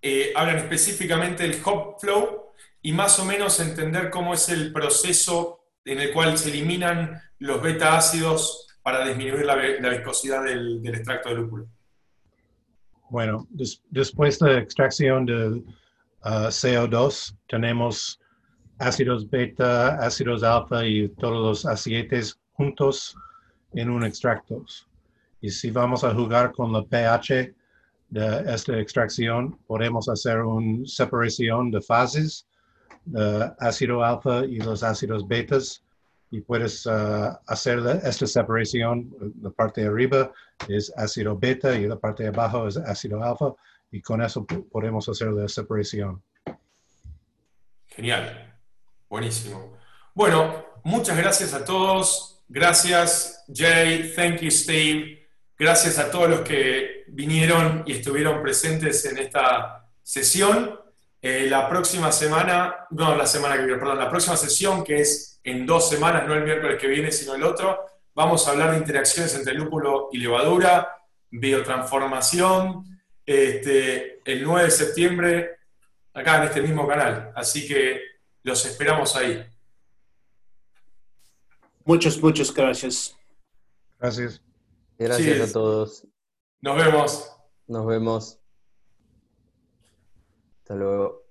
eh, hablan específicamente del hop flow y más o menos entender cómo es el proceso en el cual se eliminan los beta ácidos para disminuir la, viscosidad del, extracto de lúpulo. Bueno, después de la extracción del uh, CO2, tenemos ácidos beta, ácidos alfa y todos los aceites juntos en un extracto. Y si vamos a jugar con la pH de esta extracción, podemos hacer una separación de fases, de ácido alfa y los ácidos betas, y puedes uh, hacer esta separación. La parte de arriba es ácido beta y la parte de abajo es ácido alfa, y con eso podemos hacer la separación. Genial, buenísimo. Bueno, muchas gracias a todos. Gracias, Jay. Thank you, Steve. Gracias a todos los que vinieron y estuvieron presentes en esta sesión. Eh, la próxima semana, no la semana que viene, perdón, la próxima sesión, que es en dos semanas, no el miércoles que viene, sino el otro, vamos a hablar de interacciones entre lúpulo y levadura, biotransformación, este, el 9 de septiembre, acá en este mismo canal. Así que los esperamos ahí. Muchas, muchas gracias. Gracias. Gracias a todos. Nos vemos. Nos vemos. Hasta luego.